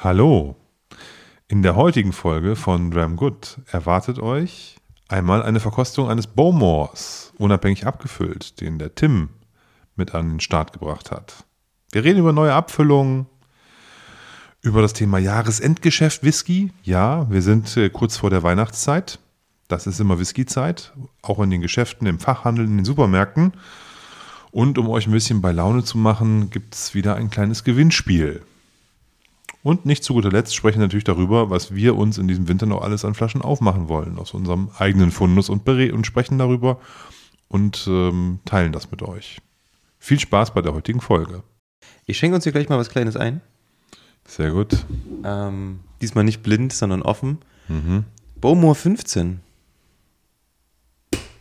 Hallo. In der heutigen Folge von Dram Good erwartet euch einmal eine Verkostung eines Bowmores, unabhängig abgefüllt, den der Tim mit an den Start gebracht hat. Wir reden über neue Abfüllungen, über das Thema Jahresendgeschäft Whisky. Ja, wir sind äh, kurz vor der Weihnachtszeit. Das ist immer Whiskyzeit, auch in den Geschäften, im Fachhandel, in den Supermärkten. Und um euch ein bisschen bei Laune zu machen, gibt es wieder ein kleines Gewinnspiel. Und nicht zu guter Letzt sprechen wir natürlich darüber, was wir uns in diesem Winter noch alles an Flaschen aufmachen wollen, aus unserem eigenen Fundus und, und sprechen darüber und ähm, teilen das mit euch. Viel Spaß bei der heutigen Folge. Ich schenke uns hier gleich mal was Kleines ein. Sehr gut. Ähm, diesmal nicht blind, sondern offen. Mhm. Bowmore 15.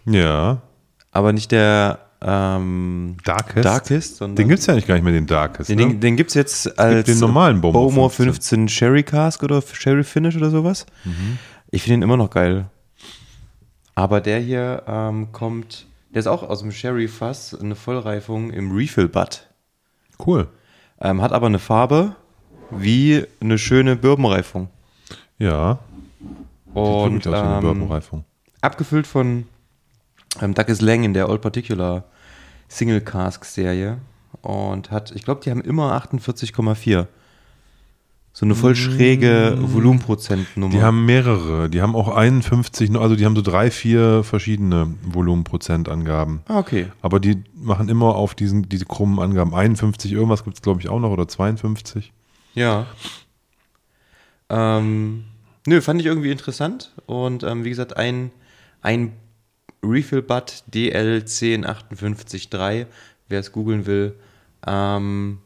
Ja. Aber nicht der ähm, Darkest. Darkest den gibt es ja nicht gar nicht mehr, den Darkest. Den, ne? den, den gibt es jetzt als den normalen Bowmore, Bowmore 15. 15 Sherry Cask oder Sherry Finish oder sowas. Mhm. Ich finde ihn immer noch geil. Aber der hier ähm, kommt, der ist auch aus dem Sherry Fass, eine Vollreifung im Refill Butt. Cool. Ähm, hat aber eine Farbe wie eine schöne Birbenreifung. Ja. Und eine Birbenreifung. abgefüllt von ähm, Douglas Lang in der Old Particular Single Cask Serie und hat, ich glaube, die haben immer 48,4. So eine voll schräge Mm. Volumenprozentnummer. Die haben mehrere. Die haben auch 51, also die haben so drei, vier verschiedene Volumenprozentangaben. ah, okay. Aber die machen immer auf diesen, diese krummen Angaben. 51 irgendwas gibt es, glaube ich, auch noch oder 52. Ja. Ähm, nö, fand ich irgendwie interessant. Und ähm, wie gesagt, ein, ein Refill Butt DL10583, wer es googeln will. Ähm,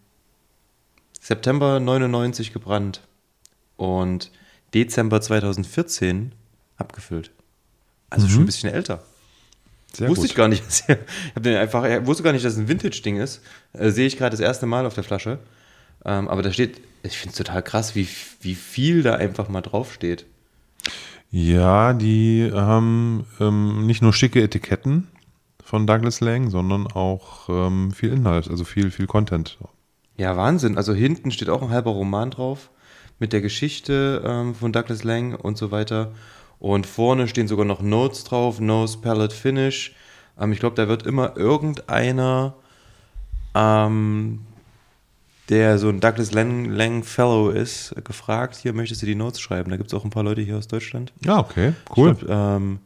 September 99 gebrannt und Dezember 2014 abgefüllt. Also schon ein bisschen älter. Sehr wusste gut. ich gar nicht. Ich hab den einfach, ich wusste gar nicht, dass es ein Vintage-Ding ist. Äh, sehe ich gerade das erste Mal auf der Flasche. Ähm, aber da steht, ich finde es total krass, wie, wie viel da einfach mal draufsteht. Ja, die haben ähm, nicht nur schicke Etiketten von Douglas Lang, sondern auch ähm, viel Inhalt, also viel, viel Content. Ja, Wahnsinn. Also hinten steht auch ein halber Roman drauf mit der Geschichte ähm, von Douglas Lang und so weiter. Und vorne stehen sogar noch Notes drauf, Nose Palette Finish. Ähm, ich glaube, da wird immer irgendeiner, ähm, der so ein Douglas Lang, Lang Fellow ist, gefragt, hier möchtest du die Notes schreiben. Da gibt es auch ein paar Leute hier aus Deutschland. Ja, okay, cool. Glaub, ähm,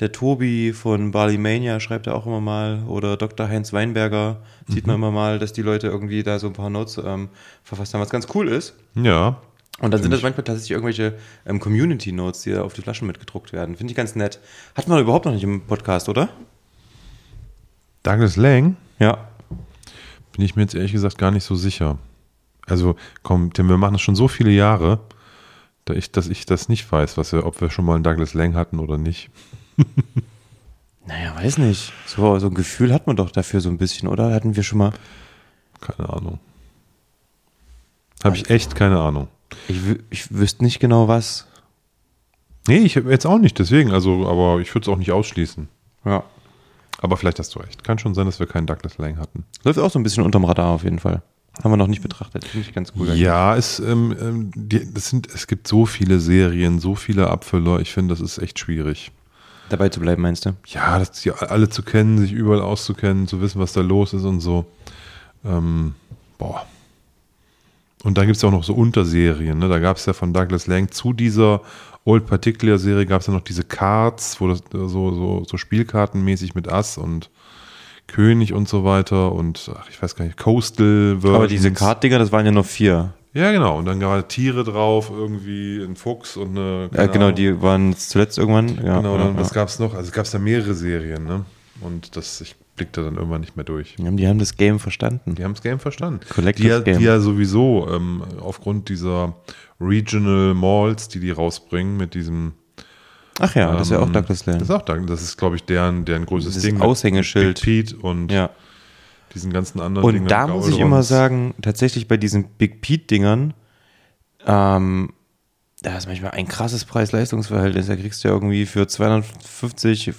der Tobi von Barley Mania schreibt da auch immer mal, oder Dr. Heinz Weinberger sieht Mhm. man immer mal, dass die Leute irgendwie da so ein paar Notes ähm, verfasst haben, was ganz cool ist. ja, Und dann sind das manchmal tatsächlich irgendwelche ähm, Community-Notes, die da auf die Flaschen mitgedruckt werden. Finde ich ganz nett. Hat man überhaupt noch nicht im Podcast, oder? Douglas Lang Ja. bin ich mir jetzt ehrlich gesagt gar nicht so sicher. Also, komm, Tim, wir machen das schon so viele Jahre, da ich, dass ich das nicht weiß, was wir, ob wir schon mal einen Douglas Lang hatten oder nicht. Naja, weiß nicht. So, so ein Gefühl hat man doch dafür so ein bisschen, oder? Hatten wir schon mal. Keine Ahnung. Habe ich echt keine Ahnung. Ich, ich wüsste nicht genau was. Nee, ich jetzt auch nicht, deswegen, also, aber ich würde es auch nicht ausschließen. Ja. Aber vielleicht hast du recht. Kann schon sein, dass wir keinen Douglas Lang hatten. Läuft auch so ein bisschen unterm Radar auf jeden Fall. Haben wir noch nicht betrachtet. Finde ich ganz cool. Ja, es, ähm, ähm, die, das sind, es gibt so viele Serien, so viele Abfüller. Ich finde, das ist echt schwierig. Dabei zu bleiben, meinst du? Ja, das, die alle zu kennen, sich überall auszukennen, zu wissen, was da los ist und so. Ähm, boah. Und dann gibt es ja auch noch so Unterserien. Ne? Da gab es ja von Douglas Lang zu dieser Old Particular Serie gab es ja noch diese Cards, wo das so, so, so Spielkartenmäßig mit Ass und König und so weiter und ach, ich weiß gar nicht, Coastal Versions. Aber diese Kartdinger, das waren ja nur vier. Ja, genau. Und dann waren Tiere drauf, irgendwie ein Fuchs und eine. Ja, genau, Ahnung. die waren zuletzt irgendwann. Ja, Genau, ja, dann, was ja. gab es noch? Also es gab ja mehrere Serien, ne? Und das, ich blickte dann irgendwann nicht mehr durch. Ja, Die haben das Game verstanden. Die haben das Game verstanden. Collective die, ja, Game. die ja sowieso ähm, aufgrund dieser Regional Malls, die die rausbringen mit diesem. Ach ja, das ist ja auch ähm, Douglas Land. Das ist auch Douglas. Das ist, glaube ich, deren, deren größtes Das Ding. Aushängeschild. Big Pete und ja. diesen ganzen anderen Und da muss ich immer sagen, tatsächlich bei diesen Big Pete-Dingern, ähm, da ist manchmal ein krasses Preis-Leistungs-Verhältnis. Da kriegst du ja irgendwie für 250,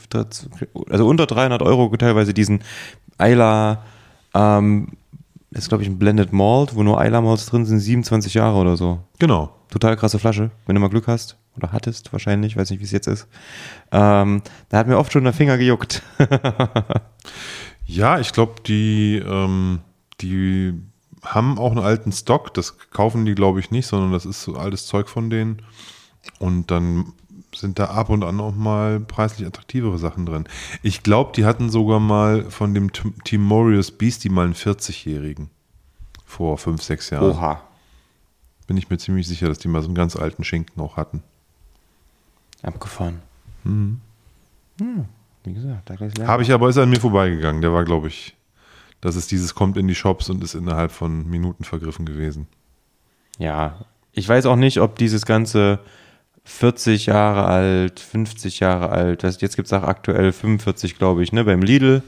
also unter 300 Euro teilweise diesen Eila ähm, Das ist, glaube ich, ein Blended Malt, wo nur Isla Malts drin sind, 27 Jahre oder so. Genau. Total krasse Flasche, wenn du mal Glück hast. Oder hattest wahrscheinlich, weiß nicht, wie es jetzt ist. Ähm, da hat mir oft schon der Finger gejuckt. Ja, ich glaube, die, ähm, die haben auch einen alten Stock. Das kaufen die, glaube ich, nicht, sondern das ist so altes Zeug von denen. Und dann sind da ab und an auch mal preislich attraktivere Sachen drin. Ich glaube, die hatten sogar mal von dem T- Team Morius Beastie mal einen 40-Jährigen. Vor fünf, sechs Jahren. Oha. Bin ich mir ziemlich sicher, dass die mal so einen ganz alten Schinken auch hatten. Abgefahren. Hm, wie gesagt, da gleich lernen. Habe ich aber, ist an mir vorbeigegangen. Der war, glaube ich, das ist dieses kommt in die Shops und ist innerhalb von Minuten vergriffen gewesen. Ja, ich weiß auch nicht, ob dieses ganze 40 Jahre alt, 50 Jahre alt, das, jetzt gibt es auch aktuell 45, glaube ich, ne, beim Lidl.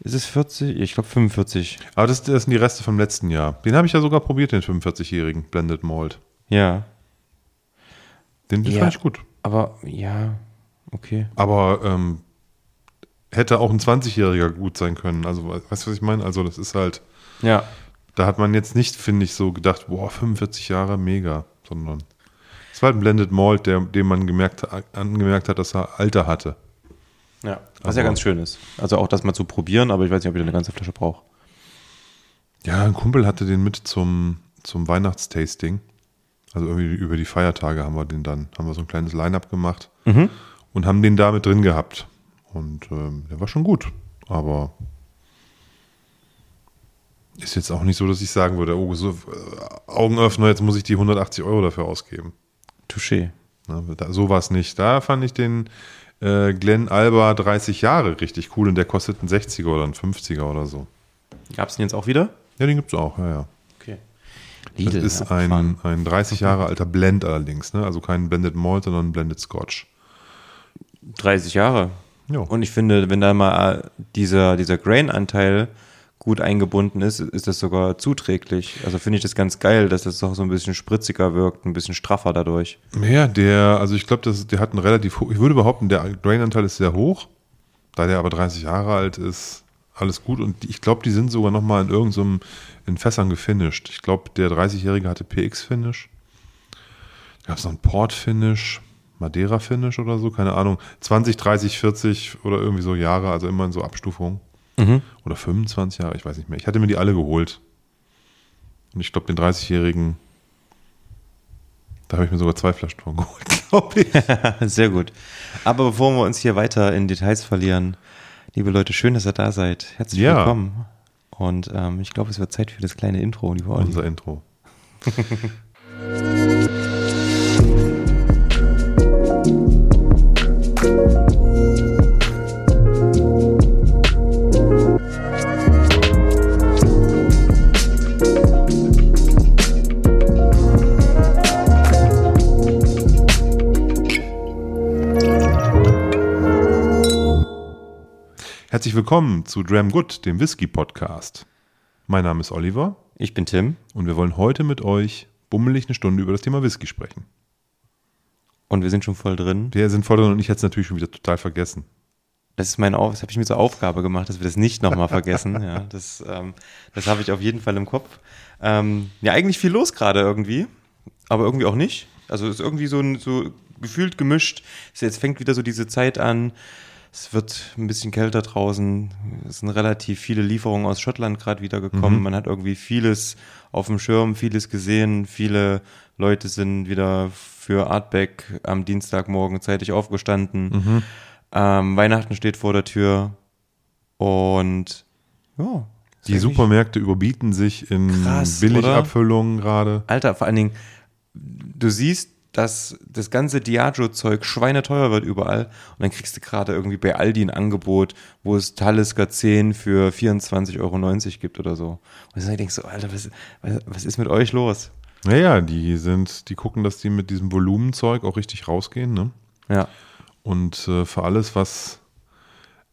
Ist es 40? Ich glaube 45. Aber das, das sind die Reste vom letzten Jahr. Den habe ich ja sogar probiert, den 45-jährigen Blended Malt. Ja, Den, Ja. fand ich gut. aber ja, okay. Aber ähm, hätte auch ein 20-Jähriger gut sein können. Also, we- weißt du, was ich meine? Also, das ist halt, Ja, da hat man jetzt nicht, finde ich, so gedacht, boah, 45 Jahre, mega, sondern es war halt ein Blended Malt, der, dem man gemerkt, angemerkt hat, dass er Alter hatte. ja. Was ja Aber- ganz schön ist. Also auch das mal zu probieren, aber ich weiß nicht, ob ich da eine ganze Flasche brauche. Ja, ein Kumpel hatte den mit zum, zum Weihnachtstasting. Also irgendwie über die Feiertage haben wir den dann, haben wir so ein kleines Line-Up gemacht und haben den da mit drin gehabt. Und ähm, der war schon gut. Aber ist jetzt auch nicht so, dass ich sagen würde, oh, so, äh, Augenöffner, jetzt muss ich die 180 Euro dafür ausgeben. Touché. Ne, da, so war es nicht. Da fand ich den äh, Glenn Alba 30 Jahre richtig cool und der kostet einen 60er oder einen 50er oder so. Gab es den jetzt auch wieder? Ja, den gibt es auch, ja, ja. Okay. Das ist ein, ein 30 Jahre alter Blend allerdings, ne? Also kein Blended Malt, sondern ein Blended Scotch. 30 Jahre. Ja. Und ich finde, wenn da mal äh, dieser, dieser Grain-Anteil gut eingebunden ist, ist das sogar zuträglich. Also finde ich das ganz geil, dass das auch so ein bisschen spritziger wirkt, ein bisschen straffer dadurch. Ja, der, also ich glaube, der hat einen relativ hoch, ich würde behaupten, der Grain-Anteil ist sehr hoch. Da der aber 30 Jahre alt ist, alles gut. Und ich glaube, die sind sogar nochmal in irgendeinem, in Fässern gefinisht. Ich glaube, der 30-Jährige hatte PX-Finish. Da gab es noch ein Port-Finish, Madeira-Finish oder so, keine Ahnung. 20, 30, 40 oder irgendwie so Jahre, also immer in so Abstufungen. Oder 25 Jahre, ich weiß nicht mehr. Ich hatte mir die alle geholt. Und ich glaube, den 30-Jährigen, da habe ich mir sogar zwei Flaschen von geholt, glaube ich. Sehr gut. Aber bevor wir uns hier weiter in Details verlieren, liebe Leute, schön, dass ihr da seid. Herzlich Ja. willkommen. Und ähm, ich glaube, es wird Zeit für das kleine Intro, lieber Olli. Unser Intro. Herzlich willkommen zu Dram Good, dem Whisky Podcast. Mein Name ist Oliver Ich bin Tim und wir wollen heute mit euch bummelig eine Stunde über das Thema Whisky sprechen. und wir sind schon voll drin. Wir sind voll drin und ich hätte es natürlich schon wieder total vergessen. Das ist meine Auf das habe ich mir zur Aufgabe gemacht, dass wir das nicht nochmal vergessen. Ja, das ähm, das habe ich auf jeden Fall im Kopf. Ähm, ja, eigentlich viel los gerade irgendwie, aber irgendwie auch nicht. Also ist irgendwie so, ein- so gefühlt gemischt. Es- Jetzt fängt wieder so diese Zeit an. Es wird ein bisschen kälter draußen. Es sind relativ viele Lieferungen aus Schottland gerade wieder gekommen. Man hat irgendwie vieles auf dem Schirm, vieles gesehen. Viele Leute sind wieder für Artback am Dienstagmorgen zeitig aufgestanden. Ähm, Weihnachten steht vor der Tür. Und ja. Die Supermärkte überbieten sich in Billigabfüllungen gerade. Alter, vor allen Dingen, du siehst, dass das ganze Diageo-Zeug schweineteuer wird überall und dann kriegst du gerade irgendwie bei Aldi ein Angebot, wo es Talisker 10 für 24,90 Euro gibt oder so. Und dann denkst du, Alter, was, was, was ist mit euch los? Naja, die sind, die gucken, dass die mit diesem Volumenzeug auch richtig rausgehen, ne? Ja. Und äh, für alles, was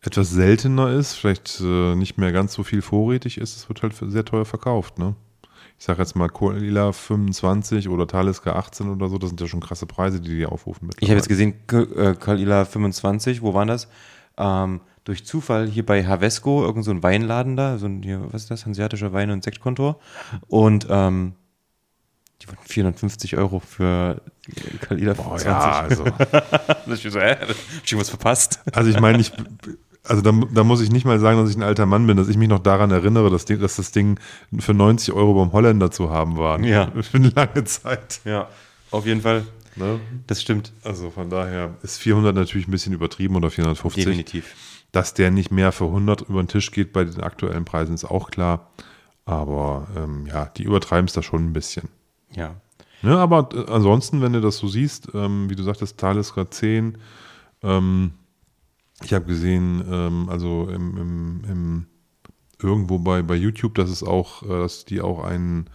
etwas seltener ist, vielleicht äh, nicht mehr ganz so viel vorrätig ist, es wird halt sehr teuer verkauft, ne? Ich sage jetzt mal Cola 25 oder Talisker 18 oder so, das sind ja schon krasse Preise, die die aufrufen. Ich habe jetzt gesehen, äh, Kalila 25, wo waren das? Ähm, durch Zufall hier bei Havesco, irgend so ein Weinladen da, so ein, hier, was ist das, hanseatischer Wein- und Sektkontor. Und ähm, die wollten 450 Euro für Kalida Boah, 25. ja, also, Das ist so, hä? Hab ich was verpasst? also ich meine, ich, also da, da muss ich nicht mal sagen, dass ich ein alter Mann bin, dass ich mich noch daran erinnere, dass, dass das Ding für 90 Euro beim Holländer zu haben war. Ja. Für eine lange Zeit. Ja, auf jeden Fall. Ne? Das stimmt. Also von daher ist 400 natürlich ein bisschen übertrieben oder 450. Definitiv. Dass der nicht mehr für 100 über den Tisch geht bei den aktuellen Preisen ist auch klar. Aber ähm, ja, die übertreiben es da schon ein bisschen. Ja. Ne, aber äh, ansonsten, wenn du das so siehst, ähm, wie du sagtest, Talisker 10, ähm, ich habe gesehen, ähm, also im, im, im, irgendwo bei, bei YouTube, dass es auch, äh, dass die auch einen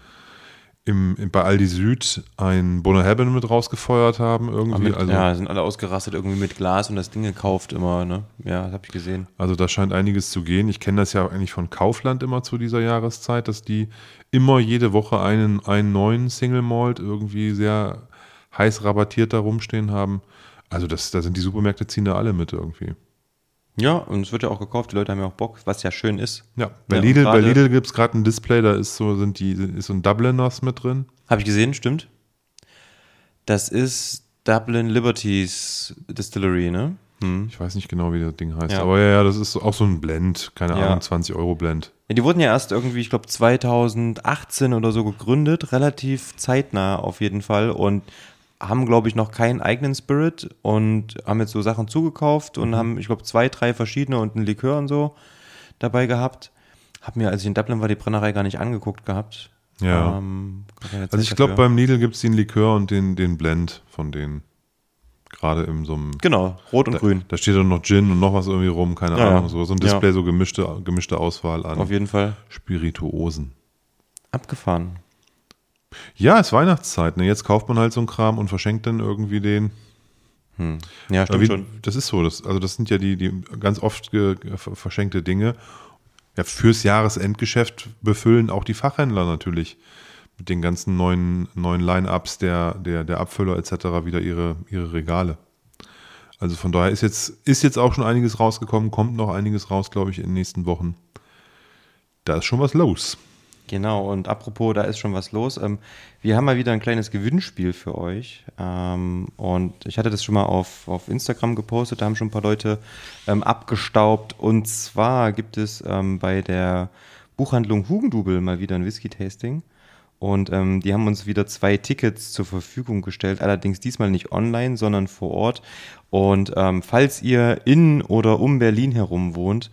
im, bei Aldi Süd ein Hebben mit rausgefeuert haben irgendwie. Mit, also, ja, sind alle ausgerastet irgendwie mit Glas und das Ding gekauft immer, ne? Ja, das habe ich gesehen. Also da scheint einiges zu gehen. Ich kenne das ja eigentlich von Kaufland immer zu dieser Jahreszeit, dass die immer jede Woche einen, einen neuen Single Malt irgendwie sehr heiß rabattiert da rumstehen haben. Also das, da sind die Supermärkte ziehen da alle mit irgendwie. Ja, und es wird ja auch gekauft, die Leute haben ja auch Bock, was ja schön ist. Ja, bei Ja, Lidl, bei Lidl gibt es gerade ein Display, da ist so, sind die, ist so ein Dubliners mit drin. Habe ich gesehen, stimmt. Das ist Dublin Liberties Distillery, ne? Hm. Ich weiß nicht genau, wie das Ding heißt. Ja. Aber ja, ja, das ist auch so ein Blend, keine Ja. Ahnung, 20 Euro Blend. Ja, die wurden ja erst irgendwie, ich glaube 2018 oder so gegründet, relativ zeitnah auf jeden Fall und haben, glaube ich, noch keinen eigenen Spirit und haben jetzt so Sachen zugekauft Mhm. und haben, ich glaube, zwei, drei verschiedene und einen Likör und so dabei gehabt. Hab mir, als ich in Dublin war, die Brennerei gar nicht angeguckt gehabt. Ja. Ähm, Also ich glaube, beim Lidl gibt es den Likör und den, den Blend von denen. Gerade in so einem. Genau, rot und grün. Da steht dann noch Gin und noch was irgendwie rum, keine Ja, Ahnung. ja. So, so ein Ja. Display, so gemischte, gemischte Auswahl an Auf jeden Fall Spirituosen. abgefahren. Ja, ist Weihnachtszeit. Ne? Jetzt kauft man halt so einen Kram und verschenkt dann irgendwie den. Hm. Ja, stimmt wie, schon. das ist so. Das, also das sind ja die, die ganz oft verschenkte Dinge. Ja, fürs Jahresendgeschäft befüllen auch die Fachhändler natürlich mit den ganzen neuen, neuen Line-Ups der, der, der Abfüller etc. wieder ihre, ihre Regale. Also von daher ist jetzt, ist jetzt auch schon einiges rausgekommen, kommt noch einiges raus, glaube ich, in den nächsten Wochen. Da ist schon was los. Genau, und apropos, da ist schon was los. Ähm, wir haben mal wieder ein kleines Gewinnspiel für euch. Ähm, und ich hatte das schon mal auf, auf Instagram gepostet, da haben schon ein paar Leute ähm, abgestaubt. Und zwar gibt es bei der Buchhandlung Hugendubel mal wieder ein Whisky-Tasting. Und ähm, die haben uns wieder zwei Tickets zur Verfügung gestellt, allerdings diesmal nicht online, sondern vor Ort. Und ähm, falls ihr in oder um Berlin herum wohnt,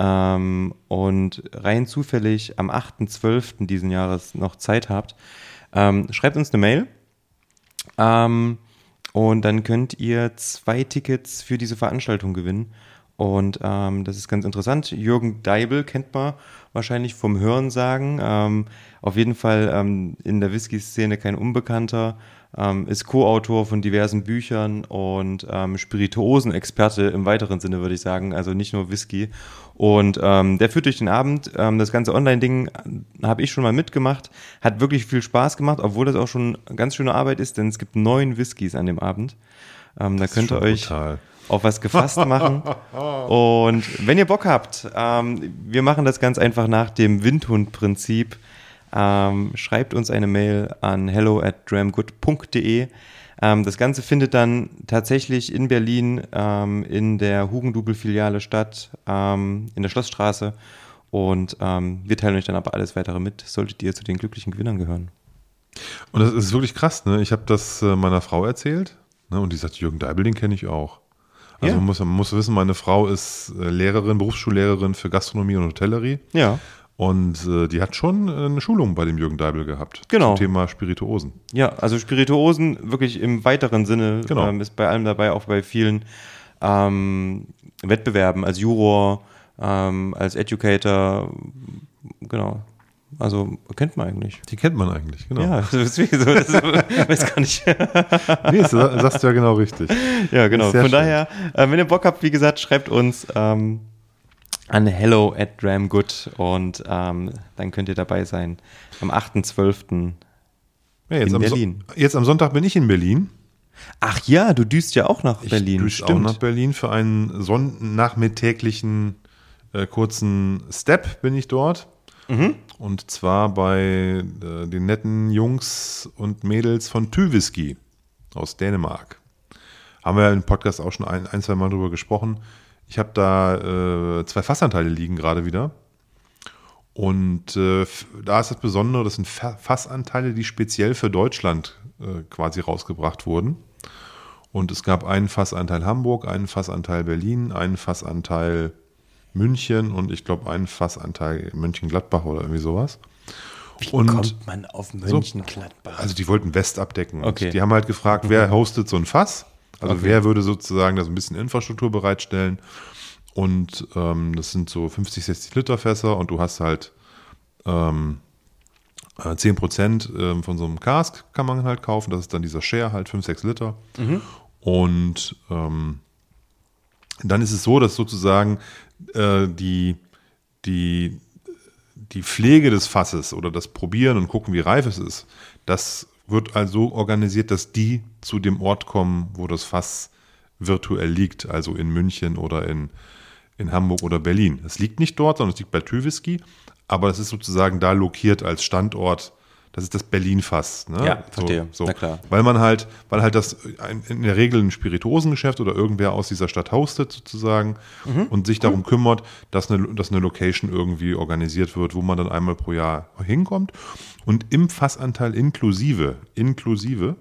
ähm, und rein zufällig am 8.12. diesen Jahres noch Zeit habt, ähm, schreibt uns eine Mail. Ähm, und dann könnt ihr zwei Tickets für diese Veranstaltung gewinnen. Und ähm, das ist ganz interessant. Jürgen Deibel kennt man wahrscheinlich vom Hörensagen. Ähm, auf jeden Fall ähm, in der Whisky-Szene kein Unbekannter. Ähm, ist Co-Autor von diversen Büchern und ähm, Spirituosen-Experte im weiteren Sinne, würde ich sagen. Also nicht nur Whisky. Und ähm, der führt durch den Abend. Ähm, das ganze Online-Ding äh, habe ich schon mal mitgemacht. Hat wirklich viel Spaß gemacht, obwohl das auch schon ganz schöne Arbeit ist, denn es gibt neun Whiskys an dem Abend. Ähm, da könnt ihr euch brutal. Auf was gefasst machen. Und wenn ihr Bock habt, ähm, wir machen das ganz einfach nach dem Windhund-Prinzip. Ähm, schreibt uns eine Mail an hello at dramgood.de. Ähm, das Ganze findet dann tatsächlich in Berlin ähm, in der Hugendubel-Filiale statt, ähm, in der Schlossstraße. Und ähm, wir teilen euch dann aber alles weitere mit, solltet ihr zu den glücklichen Gewinnern gehören. Und das ist wirklich krass, ne? Ich habe das äh, meiner Frau erzählt ne? und die sagt, Jürgen Deibel, den kenne ich auch. Also Ja. man, muss, man muss wissen, meine Frau ist äh, Lehrerin, Berufsschullehrerin für Gastronomie und Hotellerie. Ja, Und äh, die hat schon äh, eine Schulung bei dem Jürgen Deibel gehabt. Genau. Zum Thema Spirituosen. Ja, also Spirituosen wirklich im weiteren Sinne Genau. ähm, ist bei allem dabei, auch bei vielen ähm, Wettbewerben als Juror, ähm, als Educator, genau. Also kennt man eigentlich. Die kennt man eigentlich, genau. Ja, deswegen so, das weiß gar nicht. Nee, das sagst du ja genau richtig. ja, genau. Von schön. daher, äh, wenn ihr Bock habt, wie gesagt, schreibt uns ähm, an hello at dramgood und ähm, dann könnt ihr dabei sein am 8.12. Ja, jetzt, In am Berlin. So jetzt am Sonntag bin ich in Berlin. Ach ja, du düst ja auch nach Berlin. Ich auch nach Berlin für einen sonnennachmittäglichen äh, kurzen Step bin ich dort. Mhm. Und zwar bei äh, den netten Jungs und Mädels von Tüwhisky aus Dänemark. Haben wir im Podcast auch schon ein, ein zwei Mal drüber gesprochen. Ich habe da äh, zwei Fassanteile liegen gerade wieder. Und äh, da ist das Besondere, das sind Fassanteile, die speziell für Deutschland äh, quasi rausgebracht wurden. Und es gab einen Fassanteil Hamburg, einen Fassanteil Berlin, einen Fassanteil München und ich glaube einen Fassanteil München-Gladbach oder irgendwie sowas. Wie und kommt man auf München-Gladbach? So, also die wollten West abdecken. Okay. die haben halt gefragt, wer hostet so ein Fass? Also okay. wer würde sozusagen da so ein bisschen Infrastruktur bereitstellen? Und ähm, das sind so 50, 60 Liter Fässer und du hast halt ähm, 10 äh, Prozent ähm, von so einem Cask kann man halt kaufen. Das ist dann dieser Share halt 5, 6 Liter. Mhm. Und ähm, dann ist es so, dass sozusagen äh, die, die, die Pflege des Fasses oder das Probieren und gucken, wie reif es ist, das wird also organisiert, dass die zu dem Ort kommen, wo das Fass virtuell liegt, also in München oder in, in Hamburg oder Berlin. Es liegt nicht dort, sondern es liegt bei Tüwhisky, aber es ist sozusagen da lokiert als Standort das ist das Berlin-Fass. Ne? Ja, verstehe. So, so. Na klar. Weil man halt, weil halt das in der Regel ein Spirituosengeschäft oder irgendwer aus dieser Stadt hostet sozusagen Mhm. und sich darum kümmert, dass eine, dass eine Location irgendwie organisiert wird, wo man dann einmal pro Jahr hinkommt. Und im Fassanteil inklusive, inklusive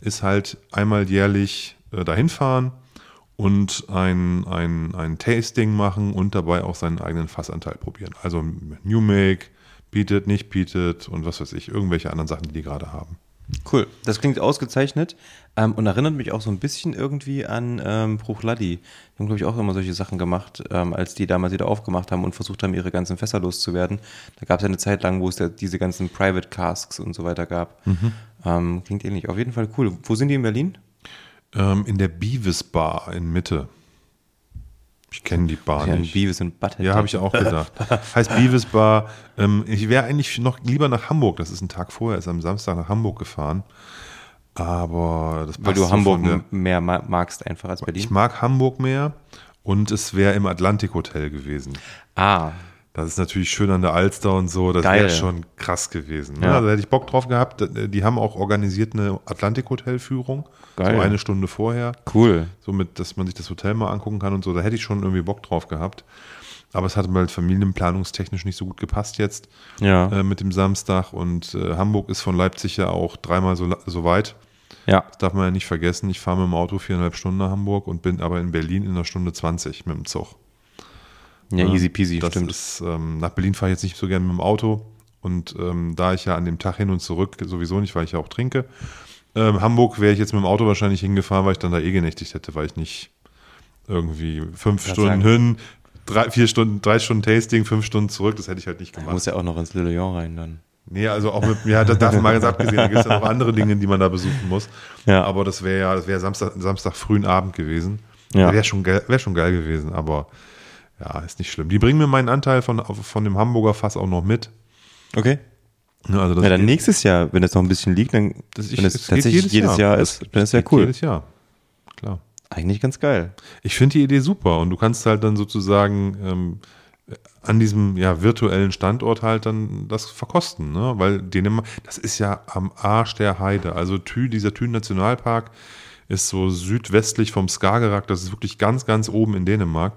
ist halt einmal jährlich äh, dahin fahren und ein, ein, ein Tasting machen und dabei auch seinen eigenen Fassanteil probieren. Also New Make, bietet, nicht bietet und was weiß ich, irgendwelche anderen Sachen, die die gerade haben. Cool, das klingt ausgezeichnet ähm, und erinnert mich auch so ein bisschen irgendwie an ähm, Bruchladi. Die haben, glaube ich, auch immer solche Sachen gemacht, ähm, als die damals wieder aufgemacht haben und versucht haben, ihre ganzen Fässer loszuwerden. Da gab es ja eine Zeit lang, wo es ja diese ganzen Private Casks und so weiter gab. Mhm. Ähm, klingt ähnlich. Auf jeden Fall cool. Wo sind die in Berlin? Ähm, in der Beavis Bar in Mitte. Ich kenne die Bar Ja, nicht. Beavis und Butthead. Ja, habe ich auch gedacht. heißt Beavis Bar. Ähm, ich wäre eigentlich noch lieber nach Hamburg. Das ist ein Tag vorher, ist am Samstag nach Hamburg gefahren. Aber das Weil passt du so Hamburg der- mehr ma- magst einfach als Berlin. Ich mag Hamburg mehr und es wäre im Atlantik Hotel gewesen. ah, Das ist natürlich schön an der Alster und so. Das wäre schon krass gewesen. Ne? Ja. Also da hätte ich Bock drauf gehabt. Die haben auch organisiert eine Atlantik-Hotel-Führung. So eine Stunde vorher. cool. Somit, dass man sich das Hotel mal angucken kann und so. Da hätte ich schon irgendwie Bock drauf gehabt. Aber es hat mir halt familienplanungstechnisch nicht so gut gepasst jetzt Ja. äh, mit dem Samstag. Und äh, Hamburg ist von Leipzig ja auch dreimal so, so weit. Ja. Das darf man ja nicht vergessen. Ich fahre mit dem Auto viereinhalb Stunden nach Hamburg und bin aber in Berlin in einer Stunde 20 mit dem Zug. Ja, easy peasy, das stimmt. Ist, ähm, nach Berlin fahre ich jetzt nicht so gerne mit dem Auto. Und ähm, da ich ja an dem Tag hin und zurück sowieso nicht, weil ich ja auch trinke. Ähm, Hamburg wäre ich jetzt mit dem Auto wahrscheinlich hingefahren, weil ich dann da eh genächtigt hätte, weil ich nicht irgendwie fünf Grad Stunden hin, drei, vier Stunden, drei Stunden Tasting, fünf Stunden zurück, das hätte ich halt nicht Du gemacht. musst ja auch noch ins Le Lion rein dann. Nee, also auch mit, ja, das darf man mal ganz abgesehen, da gibt es ja noch andere Dinge, die man da besuchen muss. Ja. Aber das wäre ja, das wäre Samstag, Samstag frühen Abend gewesen. Ja. Wäre schon, geil- wär schon geil gewesen, aber ja, ist nicht schlimm. Die bringen mir meinen Anteil von, von dem Hamburger Fass auch noch mit. Okay. Ne, Also das Ja, dann nächstes Jahr, wenn es noch ein bisschen liegt, dann, das, wenn es tatsächlich jedes, Jahr, ist, dann ist ja cool. Jedes Jahr, klar. Eigentlich ganz geil. Ich finde die Idee super und du kannst halt dann sozusagen ähm, an diesem ja, virtuellen Standort halt dann das verkosten, ne? weil Dänemark, das ist ja am Arsch der Heide. Also Thü, dieser Thün-Nationalpark ist so südwestlich vom Skagerrak, das ist wirklich ganz, ganz oben in Dänemark.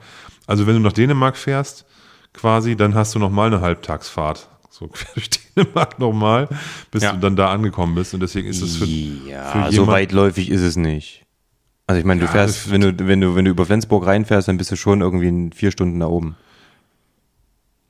Also wenn du nach Dänemark fährst, quasi, dann hast du nochmal eine Halbtagsfahrt. So quer durch Dänemark nochmal, bis Ja. du dann da angekommen bist. Und deswegen ist es für, ja, für so weitläufig ist es nicht. Also ich meine, du Ja, fährst, wenn du, wenn du, wenn du über Flensburg reinfährst, dann bist du schon irgendwie in vier Stunden da oben.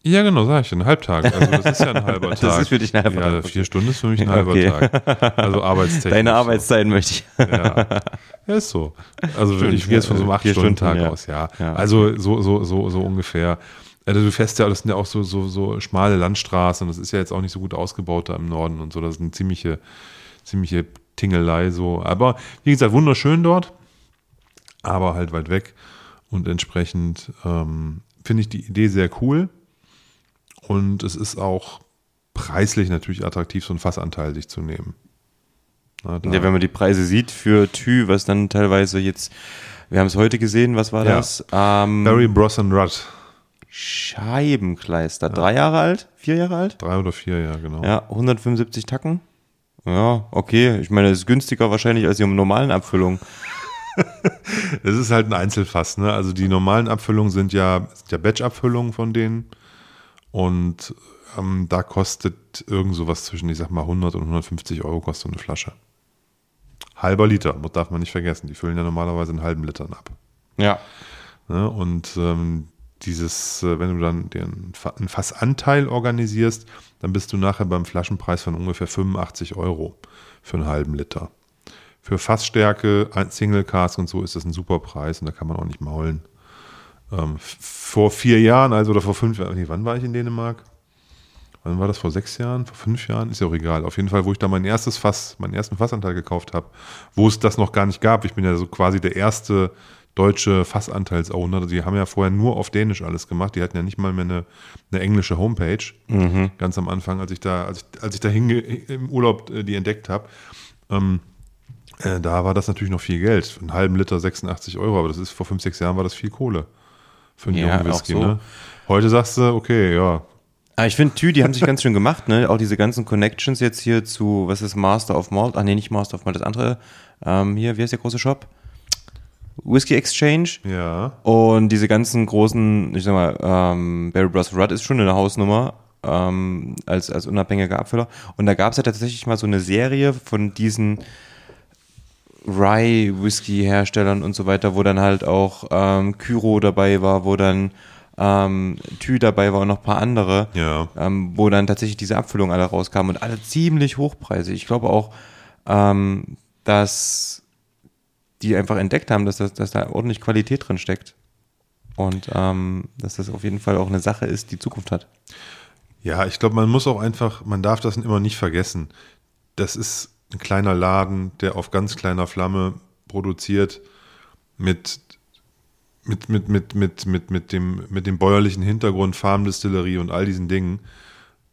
Ja, genau, sag ich, ein Halbtag. Also das ist ja ein halber Das Tag. ist für dich ein halber ja, Tag. vier Stunden ist für mich ein halber Okay. Tag. Also arbeitstechnisch. Deine so. Arbeitszeit möchte ich. Ja. ja, ist so. Also Stimmt, ich gehe jetzt von so einem ja, vier Stunden, 8-Stunden-Tag ja. aus, ja. Ja. Also so, so, so, so ungefähr. Also du fährst ja, das sind ja auch so, so, so schmale Landstraßen, das ist ja jetzt auch nicht so gut ausgebaut da im Norden und so. Das ist eine ziemliche, ziemliche Tingelei so. Aber wie gesagt, wunderschön dort, aber halt weit weg. Und entsprechend ähm, finde ich die Idee sehr cool. Und es ist auch preislich natürlich attraktiv, so einen Fassanteil sich zu nehmen. Na, Ja, wenn man die Preise sieht für Tü, was dann teilweise jetzt, wir haben es heute gesehen, was war Ja. das? Ähm, Barry Bros and Rudd. Scheibenkleister, drei Jahre alt, vier Jahre alt? Drei oder vier, ja, genau. Ja, 175 Tacken. Ja, okay. Ich meine, das ist günstiger wahrscheinlich als die normalen Abfüllungen. Es ist halt ein Einzelfass, ne? Also die normalen Abfüllungen sind ja, sind ja Batch-Abfüllungen von denen. Und ähm, da kostet irgend sowas zwischen, ich sag mal, 100 und 150 Euro kostet eine Flasche. Halber Liter, darf man nicht vergessen. Die füllen ja normalerweise in halben Litern ab. Ja. Ne? Und ähm, dieses, äh, wenn du dann den einen Fassanteil organisierst, dann bist du nachher beim Flaschenpreis von ungefähr 85 Euro für einen halben Liter. Für Fassstärke, ein Single Cask und so ist das ein super Preis und da kann man auch nicht maulen. Ähm, vor vier Jahren, also oder vor fünf Jahren, nee, wann war ich in Dänemark? Wann war das? Vor sechs Jahren? Vor fünf Jahren? Ist ja auch egal. Auf jeden Fall, wo ich da mein erstes Fass, meinen ersten Fassanteil gekauft habe, wo es das noch gar nicht gab. Ich bin ja so quasi der erste deutsche Fassanteilsowner. Die haben ja vorher nur auf Dänisch alles gemacht. Die hatten ja nicht mal mehr eine, eine englische Homepage. Ganz am Anfang, als ich da, als ich, als ich da hinge, im Urlaub äh, die entdeckt habe. Ähm, äh, da war das natürlich noch viel Geld. Einen halben Liter 86 Euro, aber das ist vor fünf, sechs Jahren war das viel Kohle. Für einen Ja, Whisky, so. ne? Heute sagst du, okay, ja, Aber ich finde, Tü, die haben sich ganz schön gemacht, ne? Auch diese ganzen Connections jetzt hier zu, was ist Master of Malt? Ach nee, nicht Master of Malt, das andere. Ähm, hier, wie heißt der große Shop? Whisky Exchange. ja. Und diese ganzen großen, ich sag mal, ähm, Barry Bros. Rudd ist schon eine Hausnummer ähm, als, als unabhängiger Abfüller. Und da gab es ja tatsächlich mal so eine Serie von diesen Rye-Whisky-Herstellern und so weiter, wo dann halt auch ähm, Kyro dabei war, wo dann ähm, Tü dabei war und noch ein paar andere, Ja. ähm, wo dann tatsächlich diese Abfüllungen alle rauskamen und alle ziemlich hochpreisig. Ich glaube auch, ähm, dass die einfach entdeckt haben, dass, das, dass da ordentlich Qualität drin steckt. Und ähm, dass das auf jeden Fall auch eine Sache ist, die Zukunft hat. Ja, ich glaube, man muss auch einfach, man darf das immer nicht vergessen. Das ist ein kleiner Laden, der auf ganz kleiner Flamme produziert mit, mit, mit, mit, mit, mit, mit, dem, mit dem bäuerlichen Hintergrund, Farmdistillerie und all diesen Dingen.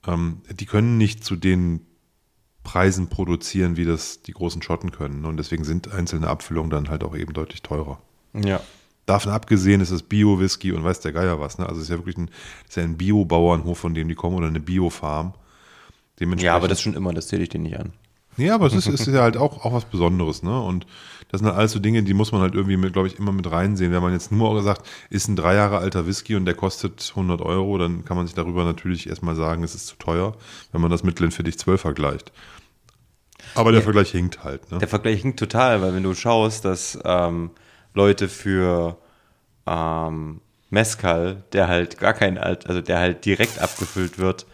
Ähm, die können nicht zu den Preisen produzieren, wie das die großen Schotten können. Und deswegen sind einzelne Abfüllungen dann halt auch eben deutlich teurer. Ja. Davon abgesehen ist es Bio-Whisky und weiß der Geier was. Ne? Also es ist ja wirklich ein, es ist ja ein Bio-Bauernhof, von dem die kommen, oder eine Bio-Farm. Ja, aber das schon immer, das zähle ich dir nicht an. Ja, aber es ist, es ist ja halt auch, auch was Besonderes, ne? Und das sind halt alles so Dinge, die muss man halt irgendwie, glaube ich, immer mit reinsehen. Wenn man jetzt nur gesagt, ist ein drei Jahre alter Whisky und der kostet 100 Euro, dann kann man sich darüber natürlich erstmal sagen, es ist zu teuer, wenn man das mit Glenfiddich 12 vergleicht. Aber der Vergleich hinkt halt, ne? Der Vergleich hinkt total, weil wenn du schaust, dass ähm, Leute für ähm, Mezcal, der halt gar kein Alt, also der halt direkt abgefüllt wird,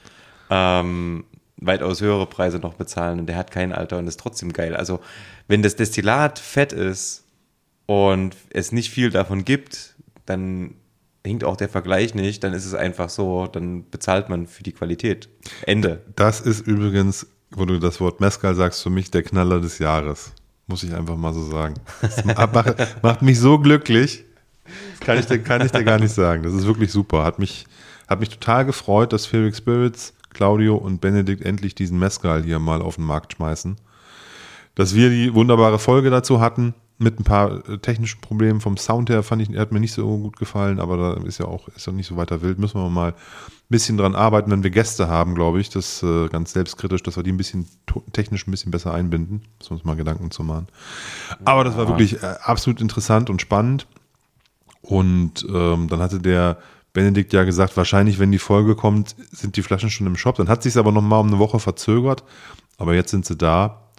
ähm, weitaus höhere Preise noch bezahlen und der hat kein Alter und ist trotzdem geil. Also wenn das Destillat fett ist und es nicht viel davon gibt, dann hinkt auch der Vergleich nicht, dann ist es einfach so, dann bezahlt man für die Qualität. Ende. Das ist übrigens, wo du das Wort Mescal sagst, für mich der Knaller des Jahres. Muss ich einfach mal so sagen. Das macht, macht mich so glücklich. Kann ich, dir, kann ich dir gar nicht sagen. Das ist wirklich super. Hat mich, hat mich total gefreut, dass Felix Spirits, Claudio und Benedikt endlich diesen Mescal hier mal auf den Markt schmeißen. Dass wir die wunderbare Folge dazu hatten, mit ein paar äh, technischen Problemen vom Sound her, fand ich, hat mir nicht so gut gefallen, aber da ist ja auch, ist ja nicht so weiter wild. Müssen wir mal ein bisschen dran arbeiten, wenn wir Gäste haben, glaube ich. Das äh, ganz selbstkritisch, dass wir die ein bisschen technisch ein bisschen besser einbinden. Müssen wir uns mal Gedanken zu machen. Aber das war wirklich äh, absolut interessant und spannend. Und ähm, dann hatte der Benedikt ja gesagt, wahrscheinlich, wenn die Folge kommt, sind die Flaschen schon im Shop. Dann hat sich aber noch mal um eine Woche verzögert. Aber jetzt sind sie da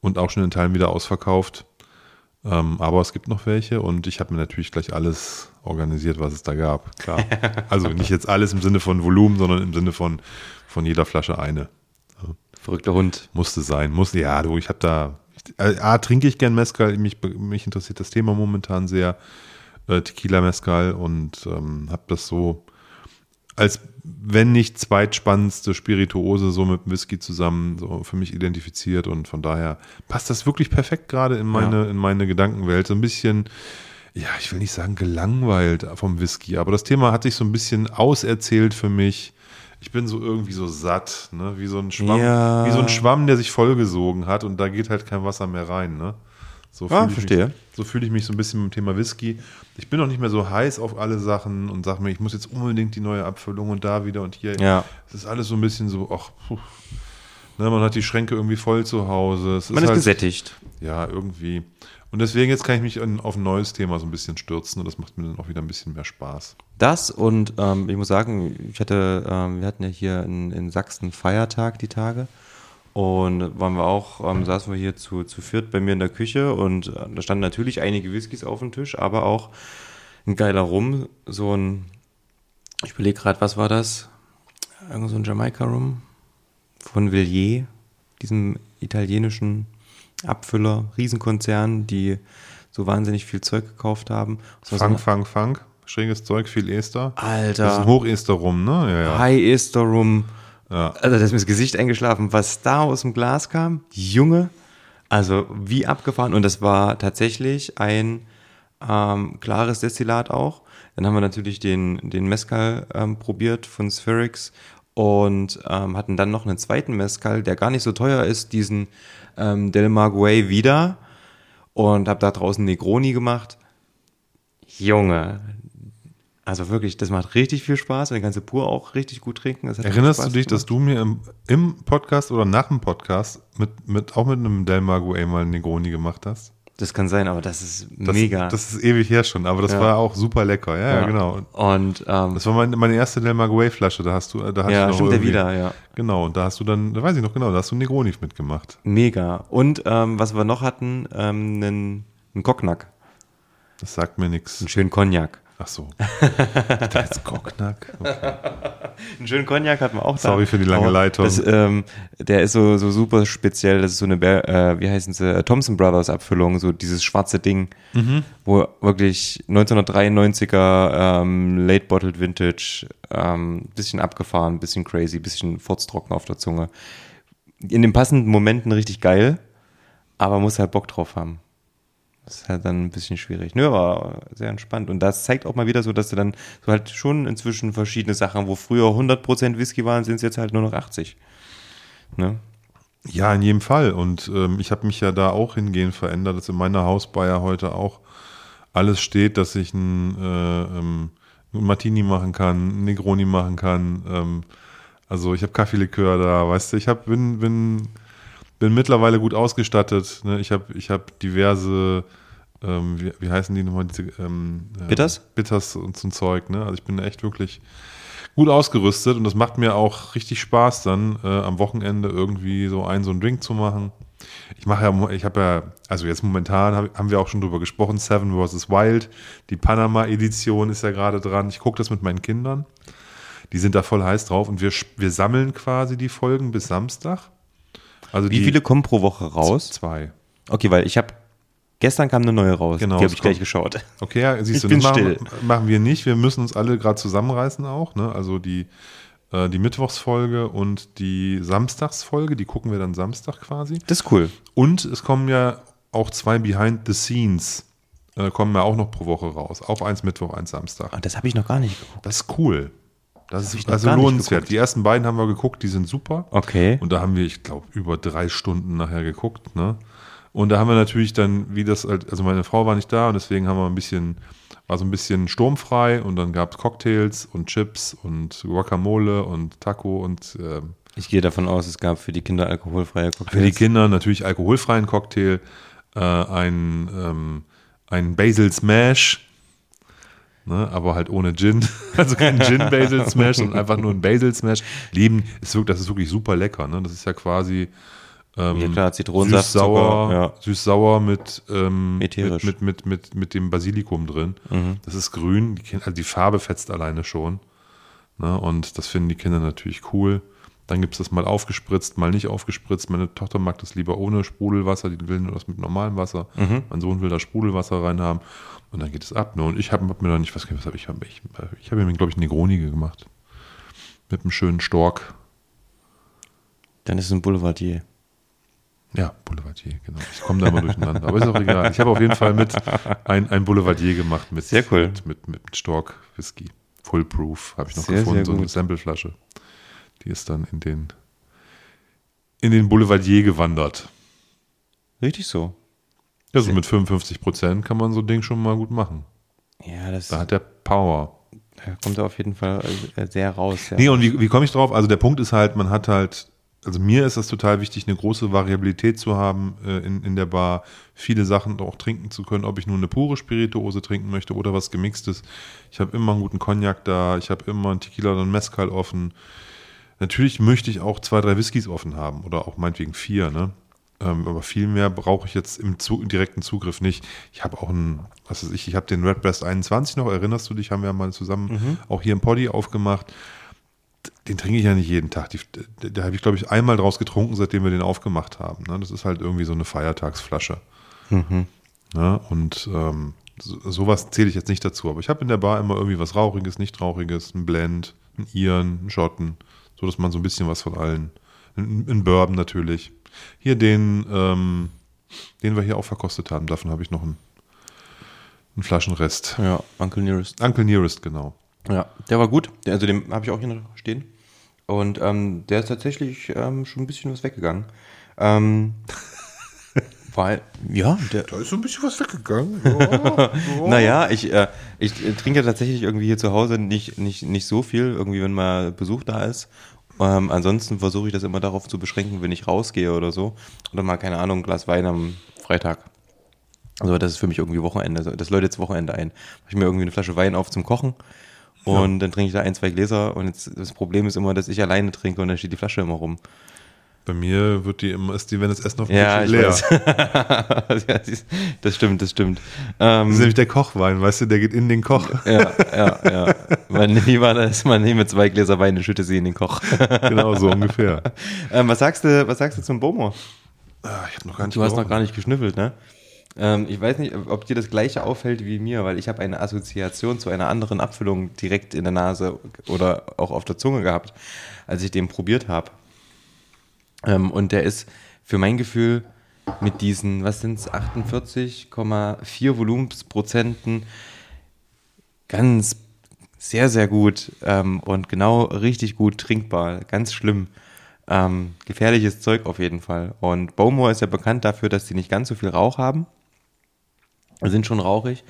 und auch schon in Teilen wieder ausverkauft. Ähm, aber es gibt noch welche und ich habe mir natürlich gleich alles organisiert, was es da gab. Klar. Also nicht jetzt alles im Sinne von Volumen, sondern im Sinne von, von jeder Flasche eine. Verrückter Hund. Musste sein, musste, ja, du, ich habe da, äh, A, trinke ich gern Mezcal, mich, mich interessiert das Thema momentan sehr, äh, Tequila Mezcal und ähm, habe das so als, wenn nicht zweitspannendste Spirituose so mit Whisky zusammen so für mich identifiziert und von daher passt das wirklich perfekt gerade in meine, in meine Gedankenwelt. So ein bisschen, ja, ich will nicht sagen gelangweilt vom Whisky, aber das Thema hat sich so ein bisschen auserzählt für mich. ich bin so irgendwie so satt, ne? Wie so ein Schwamm, Ja. wie so ein Schwamm, der sich vollgesogen hat und da geht halt kein Wasser mehr rein, ne? So Ah, fühle ich verstehe. Mich, so fühle ich mich so ein bisschen mit dem Thema Whisky. Ich bin auch nicht mehr so heiß auf alle Sachen und sage mir, ich muss jetzt unbedingt die neue Abfüllung und da wieder und hier. Ja. Es ist alles so ein bisschen so, ach, puh. Ne, man hat die Schränke irgendwie voll zu Hause. Es Man ist halt, gesättigt. Ja, irgendwie. Und deswegen jetzt kann ich mich an, auf ein neues Thema so ein bisschen stürzen und das macht mir dann auch wieder ein bisschen mehr Spaß. Das und ähm, ich muss sagen, ich hatte, ähm, wir hatten ja hier in, in Sachsen Feiertag die Tage und waren wir auch, ähm, saßen wir hier zu, zu viert bei mir in der Küche und äh, da standen natürlich einige Whiskys auf dem Tisch, aber auch ein geiler Rum, so ein, ich überlege gerade, was war das? Irgend so ein Jamaika-Rum von Villiers, diesem italienischen Abfüller, Riesenkonzern, die so wahnsinnig viel Zeug gekauft haben. War so Fang, Fang, Fang. Schräges Zeug, viel Ester. Alter. Das ist ein Hochester rum, ne? Ja, ja. High Easter Rum. Ja. Also, da ist mir das Gesicht eingeschlafen, was da aus dem Glas kam. Junge. Also, wie abgefahren. Und das war tatsächlich ein ähm, klares Destillat auch. Dann haben wir natürlich den, den Mezcal ähm, probiert von Spherix und ähm, hatten dann noch einen zweiten Mezcal, der gar nicht so teuer ist, diesen ähm, Del Maguey wieder. Und habe da draußen Negroni gemacht. Junge, also wirklich, das macht richtig viel Spaß. Und den ganze Pur auch richtig gut trinken. Erinnerst du dich, dass du mir im, im Podcast oder nach dem Podcast mit, mit, auch mit einem Del Maguey mal einen Negroni gemacht hast? Das kann sein, aber das ist Das, mega. Das ist ewig her schon, aber das Ja. war auch super lecker. Ja, ja. genau. Und ähm, Das war meine, meine erste Del Maguey Flasche. Da hast du, da hast ja, du stimmt der wieder, ja. Genau, und da hast du dann, da weiß ich noch genau, da hast du Negroni mitgemacht. Mega. Und ähm, was wir noch hatten, ähm, einen, einen Cognac. Das sagt mir nichts. Einen schönen Cognac. Ach so. Dachte jetzt Cognac. Okay. Einen schönen Cognac hatten wir auch da. Sorry für die lange Aber Leitung. Das, ähm, der ist so, so super speziell. Das ist so eine, äh, wie heißen sie, äh, Thompson Brothers Abfüllung, so dieses schwarze Ding, Mhm. wo wirklich 1993er ähm, Late Bottled Vintage, ähm, bisschen abgefahren, bisschen crazy, bisschen furztrocken auf der Zunge. In den passenden Momenten richtig geil, aber muss halt Bock drauf haben. Das ist halt dann ein bisschen schwierig. Nö, aber sehr entspannt. Und das zeigt auch mal wieder so, dass du dann so halt schon inzwischen verschiedene Sachen, wo früher 100% Whisky waren, sind es jetzt halt nur noch 80. Ne? Ja, in jedem Fall. Und ähm, ich habe mich ja da auch hingehend verändert, dass in meiner Hausbar ja heute auch alles steht, dass ich einen, äh, ähm, einen Martini machen kann, einen Negroni machen kann. Ähm, also ich habe Kaffeelikör da, weißt du, ich hab, bin, bin, bin mittlerweile gut ausgestattet. Ne? Ich habe ich hab diverse, ähm, wie, wie heißen die nochmal, diese ähm, äh, Bitters? Bitters und so ein Zeug. Ne? Also ich bin echt wirklich gut ausgerüstet und das macht mir auch richtig Spaß dann äh, am Wochenende irgendwie so einen so einen Drink zu machen. Ich mache ja, ich habe ja, also jetzt momentan hab, haben wir auch schon drüber gesprochen, Seven vs. Wild, die Panama-Edition ist ja gerade dran. Ich gucke das mit meinen Kindern. Die sind da voll heiß drauf und wir, wir sammeln quasi die Folgen bis Samstag. Also Wie viele kommen pro Woche raus? Zwei. Okay, weil ich habe gestern kam eine neue raus. Genau, Die habe ich gleich geschaut. Okay, ja, siehst Ich du, bin das machen, still. machen wir nicht. Wir müssen uns alle gerade zusammenreißen auch. Ne? Also die, äh, die Mittwochsfolge und die Samstagsfolge, die gucken wir dann Samstag quasi. Das ist cool. Und es kommen ja auch zwei Behind the Scenes, äh, kommen ja auch noch pro Woche raus. Auch eins Mittwoch, eins Samstag. Ah, Das habe ich noch gar nicht geguckt. Das ist cool. Das ist also lohnenswert. Die ersten beiden haben wir geguckt, die sind super. Okay. Und da haben wir, ich glaube, über drei Stunden nachher geguckt. Ne? Und da haben wir natürlich dann, wie das, halt- also meine Frau war nicht da und deswegen haben wir ein bisschen, war so ein bisschen sturmfrei und dann gab es Cocktails und Chips und Guacamole und Taco und ähm, Ich gehe davon aus, es gab für die Kinder alkoholfreie Cocktails. für die Kinder natürlich alkoholfreien Cocktail, äh, ein, ähm, ein Basil Smash, ne, aber halt ohne Gin. Also kein Gin Basil Smash, sondern einfach nur ein Basil Smash. Leben ist wirklich, das ist wirklich super lecker. Ne? Das ist ja quasi ähm, Ja, klar, Zitronensaft, süß-sauer, Zucker, ja. süß-sauer mit, ähm, mit, mit, mit, mit, mit dem Basilikum drin. Das ist grün, die, Kinder, also die Farbe fetzt alleine schon. Ne? Und das finden die Kinder natürlich cool. Dann gibt es das mal aufgespritzt, mal nicht aufgespritzt. Meine Tochter mag das lieber ohne Sprudelwasser, die will nur das mit normalem Wasser. Mein Sohn will da Sprudelwasser reinhaben. Und dann geht es ab. Ne? Und ich habe hab mir noch nicht, was, was habe ich, hab ich, ich habe mir, glaube ich, Negroni gemacht. Mit einem schönen Stork. Dann ist es ein Boulevardier. Ja, Boulevardier, genau. Ich komme da immer durcheinander. Aber ist auch egal. Ich habe auf jeden Fall mit ein, ein Boulevardier gemacht mit, Sehr cool. mit, mit, mit Stork Whisky. Full Proof habe ich noch Sehr, gefunden, sehr so eine. Sampleflasche. Die ist dann in den, in den Boulevardier gewandert. Richtig so. Ja, so mit 55 Prozent kann man so ein Ding schon mal gut machen. Ja, das Da hat der Power. da kommt er auf jeden Fall äh, sehr raus. Ja. Nee, und wie, wie komme ich drauf? Also der Punkt ist halt, man hat halt, also mir ist das total wichtig, eine große Variabilität zu haben äh, in, in der Bar, viele Sachen auch trinken zu können, ob ich nur eine pure Spirituose trinken möchte oder was gemixtes. Ich habe immer einen guten Cognac da, ich habe immer einen Tequila oder einen Mezcal offen. Natürlich möchte ich auch zwei, drei Whiskys offen haben oder auch meinetwegen vier, ne? Ähm, aber viel mehr brauche ich jetzt im, Zu im direkten Zugriff nicht. Ich habe auch einen, was weiß ich, ich habe den Redbreast 21 noch, erinnerst du dich, haben wir ja mal zusammen auch hier im Poddy aufgemacht. Den trinke ich ja nicht jeden Tag. Die, da habe ich, glaube ich, einmal draus getrunken, seitdem wir den aufgemacht haben. Ne? Das ist halt irgendwie so eine Feiertagsflasche. Ne? Und ähm, so, sowas zähle ich jetzt nicht dazu. Aber ich habe in der Bar immer irgendwie was Rauchiges, nicht Rauchiges, ein Blend, ein Iren, ein Schotten, so dass man so ein bisschen was von allen. Ein, ein Bourbon natürlich. Hier den, ähm, den wir hier auch verkostet haben. Davon habe ich noch einen, einen Flaschenrest. ja, Uncle Nearest. Uncle Nearest, genau. Ja, der war gut. Also den habe ich auch hier noch stehen. Und ähm, der ist tatsächlich ähm, schon ein bisschen was weggegangen. Ähm, weil, ja, der, Da ist so ein bisschen was weggegangen. Naja, ich, äh, ich trinke tatsächlich irgendwie hier zu Hause nicht, nicht, nicht so viel, irgendwie wenn mal Besuch da ist. Ähm, ansonsten versuche ich das immer darauf zu beschränken, wenn ich rausgehe oder so. Oder mal, keine Ahnung, ein Glas Wein am Freitag. Also das ist für mich irgendwie Wochenende. Das läutet jetzt Wochenende ein. Mach ich mir irgendwie eine Flasche Wein auf zum Kochen und dann trinke ich da ein, zwei Gläser und jetzt, das Problem ist immer, dass ich alleine trinke und dann steht die Flasche immer rum. Bei mir wird die immer, ist die, wenn das Essen auf dem Ja, Tisch leer. ja, das stimmt, das stimmt. Ähm, Das ist nämlich der Kochwein, weißt du, der geht in den Koch. Ja, ja, ja. Man, dass man nehme zwei Gläser Wein und schütte sie in den Koch. genau, so ungefähr. ähm, was sagst du, was sagst du zum Bomo? Ah, ich habe noch gar nicht Du hast noch gar nicht geschnüffelt, ne? Ähm, ich weiß nicht, ob dir das gleiche auffällt wie mir, weil ich habe eine Assoziation zu einer anderen Abfüllung direkt in der Nase oder auch auf der Zunge gehabt, als ich den probiert habe. Ähm, und der ist für mein Gefühl mit diesen, was sind es, 48,4 Volumensprozenten ganz sehr, sehr gut ähm, und genau richtig gut trinkbar. Ganz schlimm. Ähm, gefährliches Zeug auf jeden Fall. Und Bowmore ist ja bekannt dafür, dass sie nicht ganz so viel Rauch haben. Sind schon rauchig,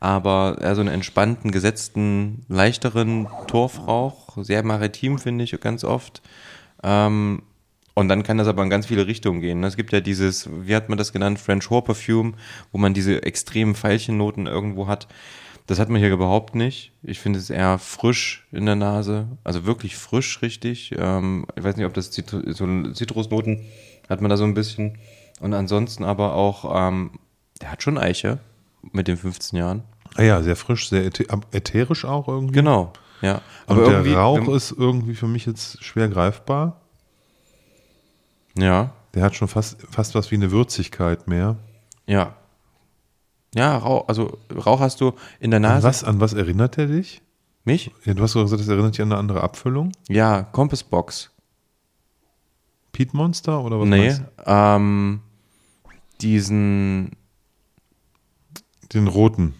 aber eher so einen entspannten, gesetzten, leichteren Torfrauch. Sehr maritim, finde ich, ganz oft. Ähm, und dann kann das aber in ganz viele Richtungen gehen. ne? Es gibt ja dieses, wie hat man das genannt, French Whore Perfume, wo man diese extremen Veilchennoten irgendwo hat. Das hat man hier überhaupt nicht. Ich finde es eher frisch in der Nase. Also wirklich frisch, richtig. Ähm, ich weiß nicht, ob das Zitru so Zitrusnoten hat man da so ein bisschen. Und ansonsten aber auch, ähm, der hat schon Eiche mit den 15 Jahren. Ah ja, sehr frisch, sehr äthe- ätherisch auch irgendwie. Genau, ja. Aber Aber der Rauch ist irgendwie für mich jetzt schwer greifbar. Ja, Der hat schon fast, fast was wie eine Würzigkeit mehr. ja. Ja, Rauch, also Rauch hast du in der An Nase. was, an was erinnert er dich? Mich? Ja, du hast doch gesagt, das erinnert dich an eine andere Abfüllung. Ja, Compass Box. Pete Monster oder was nee, ähm, diesen? Den roten.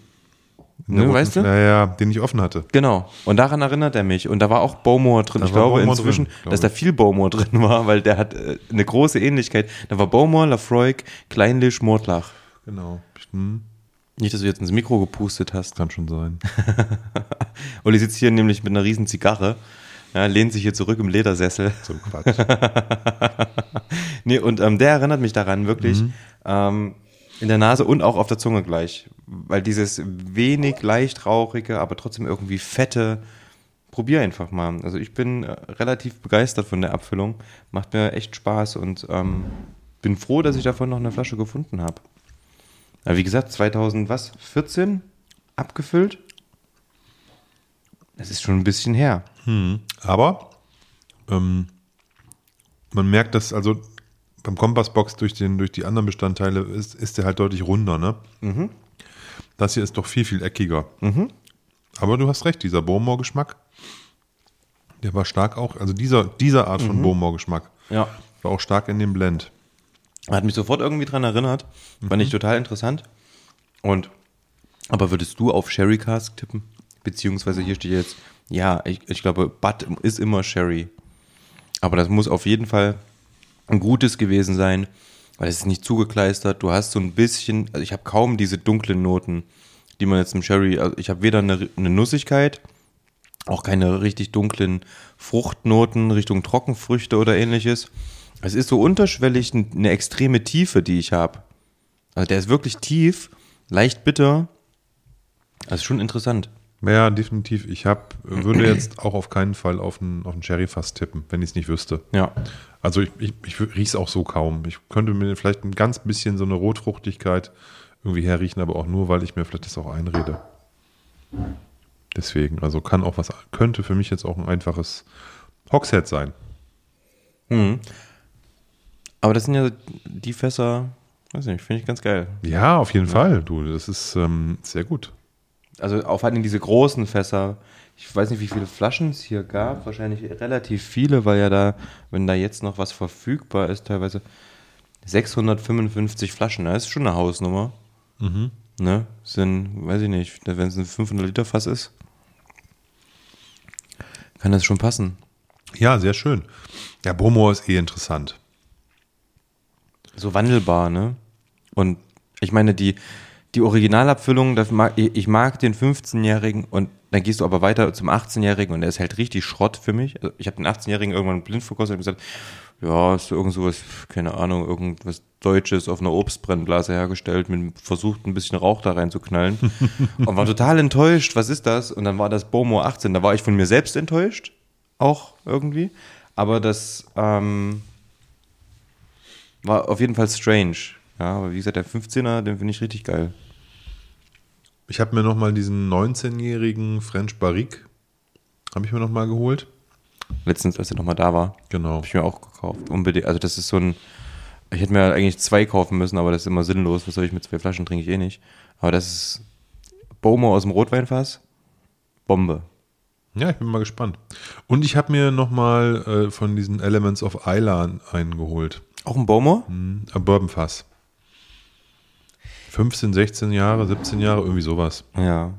Ne, weißt du? Ja, ja, den ich offen hatte. genau. Und daran erinnert er mich. Und da war auch Bowmore drin. Da ich glaube Bowmore inzwischen, drin, glaube dass da viel Bowmore drin war, weil der hat äh, eine große Ähnlichkeit. Da war Bowmore, Lafroig, Kleinlich, Mordlach. Genau. Hm, Nicht, dass du jetzt ins Mikro gepustet hast. kann schon sein. Olli sitzt hier nämlich mit einer riesen Zigarre. Ja, lehnt sich hier zurück im Ledersessel. So Quatsch. Nee, und ähm, der erinnert mich daran wirklich Mhm. ähm, in der Nase und auch auf der Zunge gleich. Weil dieses wenig leicht rauchige, aber trotzdem irgendwie fette, probier einfach mal. Also ich bin äh, relativ begeistert von der Abfüllung. Macht mir echt Spaß und ähm, bin froh, dass ich davon noch eine Flasche gefunden habe. Wie gesagt, 2000, was? 14 abgefüllt? Das ist schon ein bisschen her. Aber ähm, man merkt, dass also beim Kompassbox durch, den, durch die anderen Bestandteile ist, ist der halt deutlich runder, ne? Das hier ist doch viel, viel eckiger. Aber du hast recht, dieser Bowmore-Geschmack, der war stark auch, also dieser, dieser Art von Bowmore-Geschmack Ja. war auch stark in dem Blend. Hat mich sofort irgendwie dran erinnert. Fand ich total interessant. Und, aber würdest du auf Sherry Cask tippen? Beziehungsweise hier steht jetzt, ja, ich, ich glaube, Bud ist immer Sherry. Aber das muss auf jeden Fall ein gutes gewesen sein, weil es ist nicht zugekleistert. Du hast so ein bisschen, also ich habe kaum diese dunklen Noten, die man jetzt im Sherry, also ich habe weder eine, eine Nussigkeit, auch keine richtig dunklen Fruchtnoten Richtung Trockenfrüchte oder ähnliches. Es ist so unterschwellig eine extreme Tiefe, die ich habe. Also der ist wirklich tief, leicht bitter. Das ist schon interessant. Ja, definitiv. Ich hab, würde jetzt auch auf keinen Fall auf einen, auf einen Sherry-Fass tippen, wenn ich es nicht wüsste. Ja. Also ich, ich, ich rieche es auch so kaum. Ich könnte mir vielleicht ein ganz bisschen so eine Rotfruchtigkeit irgendwie herriechen, aber auch nur, weil ich mir vielleicht das auch einrede. Deswegen, also kann auch was, könnte für mich jetzt auch ein einfaches Hogshead sein. Mhm. Aber das sind ja die Fässer, weiß nicht, finde ich ganz geil. Ja, auf jeden Fall, du. Das ist ähm, sehr gut. Also auch vor allem diese großen Fässer. Ich weiß nicht, wie viele Flaschen es hier gab. Wahrscheinlich relativ viele, weil ja da, wenn da jetzt noch was verfügbar ist, teilweise 655 Flaschen. Das ist schon eine Hausnummer. Mhm. Ne? Sind, weiß ich nicht, wenn es ein 500 Liter Fass ist, kann das schon passen. Ja, sehr schön. Ja, Bomo ist eh interessant. So wandelbar, ne? Und ich meine, die, die Originalabfüllung, das mag, ich mag den 15-Jährigen und dann gehst du aber weiter zum 18-Jährigen und der ist halt richtig Schrott für mich. Also ich habe den 18-Jährigen irgendwann blind verkostet und gesagt, ja, ist irgend sowas, keine Ahnung, irgendwas Deutsches auf einer Obstbrennblase hergestellt, mit versucht ein bisschen Rauch da reinzuknallen und war total enttäuscht, was ist das? Und dann war das Bomo 18, da war ich von mir selbst enttäuscht, auch irgendwie, aber das ähm, war auf jeden Fall strange. Ja, aber wie gesagt, der 15er, den finde ich richtig geil. Ich habe mir nochmal diesen 19-jährigen French Barrique, habe ich mir nochmal geholt. Letztens, als er nochmal da war. Genau. Habe ich mir auch gekauft. Unbedingt. Also das ist so ein, ich hätte mir eigentlich zwei kaufen müssen, aber das ist immer sinnlos. Was soll ich mit zwei Flaschen, trinke ich eh nicht. Aber das ist Bomo aus dem Rotweinfass. Bombe. Ja, ich bin mal gespannt. Und ich habe mir nochmal äh, von diesen Elements of Isla einen geholt. Auch ein Bomo? Mhm, ein Bourbonfass. 15, 16 Jahre, 17 Jahre, irgendwie sowas. Ja.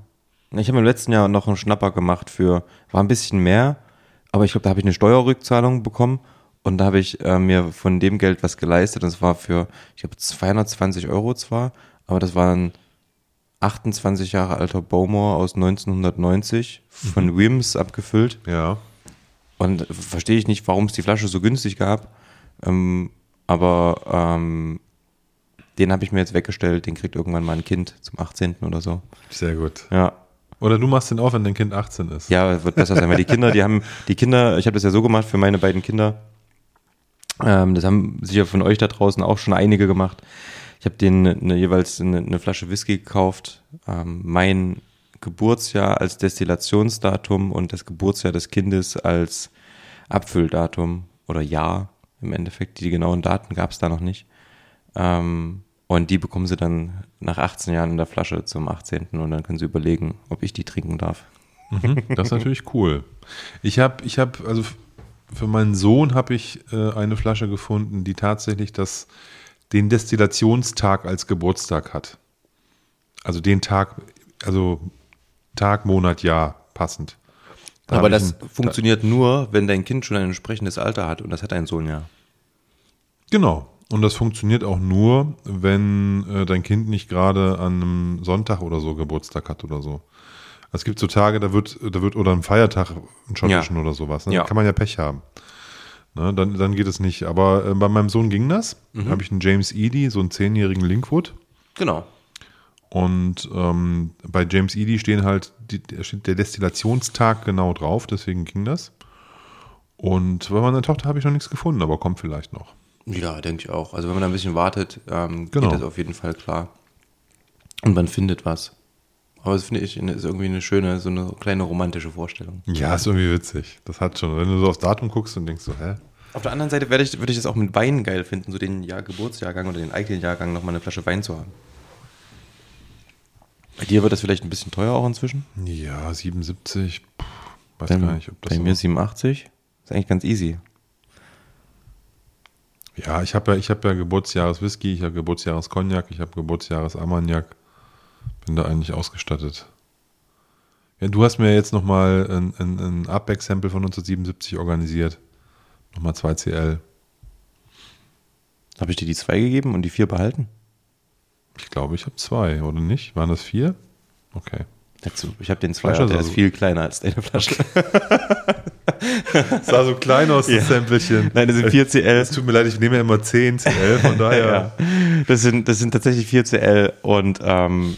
Ich habe im letzten Jahr noch einen Schnapper gemacht für, war ein bisschen mehr, aber ich glaube, da habe ich eine Steuerrückzahlung bekommen und da habe ich äh, mir von dem Geld was geleistet. Das war für, ich glaube, 220 Euro zwar, aber das war ein 28 Jahre alter Bowmore aus 1990 von mhm. Wims abgefüllt. Ja. Und verstehe ich nicht, warum es die Flasche so günstig gab. Ähm, aber ähm, den habe ich mir jetzt weggestellt. Den kriegt irgendwann mal ein Kind zum 18. oder so. Sehr gut. Ja. Oder du machst den auf, wenn dein Kind 18 ist. Ja, wird besser sein, weil die Kinder, die haben, die Kinder, ich habe das ja so gemacht für meine beiden Kinder. Ähm, das haben sicher von euch da draußen auch schon einige gemacht. Ich habe denen eine, jeweils eine, eine, Flasche Whisky gekauft. Ähm, mein Geburtsjahr als Destillationsdatum und das Geburtsjahr des Kindes als Abfülldatum oder Jahr im Endeffekt. Die genauen Daten gab es da noch nicht. Ähm, und die bekommen sie dann nach 18 Jahren in der Flasche zum 18. Und dann können sie überlegen, ob ich die trinken darf. Mhm, das ist natürlich cool. Ich habe, ich habe, also für meinen Sohn habe ich äh, eine Flasche gefunden, die tatsächlich das, den Destillationstag als Geburtstag hat. Also den Tag, also Tag, Monat, Jahr passend. Da Aber das ein, funktioniert da, nur, wenn dein Kind schon ein entsprechendes Alter hat und das hat ein Sohn ja. Genau, und das funktioniert auch nur, wenn äh, dein Kind nicht gerade an einem Sonntag oder so Geburtstag hat oder so. Es gibt so Tage, da wird, da wird, oder ein Feiertag, einen schottischen ja. oder sowas. Ne? Ja. Da kann man ja Pech haben. Ne? Dann, dann geht es nicht. Aber äh, bei meinem Sohn ging das. Mhm. Da habe ich einen James Eady, so einen zehnjährigen Linkwood. Genau. Und ähm, bei James Eady stehen halt die, steht der Destillationstag genau drauf, deswegen ging das. Und bei meiner Tochter habe ich noch nichts gefunden, aber kommt vielleicht noch. Ja, denke ich auch. Also wenn man ein bisschen wartet, ähm, genau. geht das auf jeden Fall klar. Und man findet was. Aber das finde ich ist irgendwie eine schöne, so eine kleine romantische Vorstellung. Ja, ist irgendwie witzig. Das hat schon. Wenn du so aufs Datum guckst und denkst so, hä? Auf der anderen Seite würde ich, würde ich das auch mit Wein geil finden, so den Jahr Geburtsjahrgang oder den eigenen Jahrgang nochmal eine Flasche Wein zu haben. Bei dir wird das vielleicht ein bisschen teuer auch inzwischen? Ja, 77. Puh, weiß bei, gar nicht, ob das. Bei so mir 87. Ist eigentlich ganz easy. Ja, ich habe ja, hab ja Geburtsjahres Whisky, ich habe Geburtsjahres Cognac, ich habe Geburtsjahres Armagnac. Bin da eigentlich ausgestattet. Ja, du hast mir jetzt nochmal ein, ein, ein Upback-Sample von 1977 organisiert. Nochmal 2 CL. Habe ich dir die zwei gegeben und die vier behalten? Ich glaube, ich habe zwei, oder nicht? Waren das vier? Okay. Dazu, Ich habe den zwei, Flasche der ist ist viel kleiner als deine Flasche. Das sah so klein aus, das Ja. Samplechen. Nein, das sind 4 CL. Es tut mir leid, ich nehme ja immer 10 CL, von daher. Ja. Das sind, das sind tatsächlich 4 CL und ähm,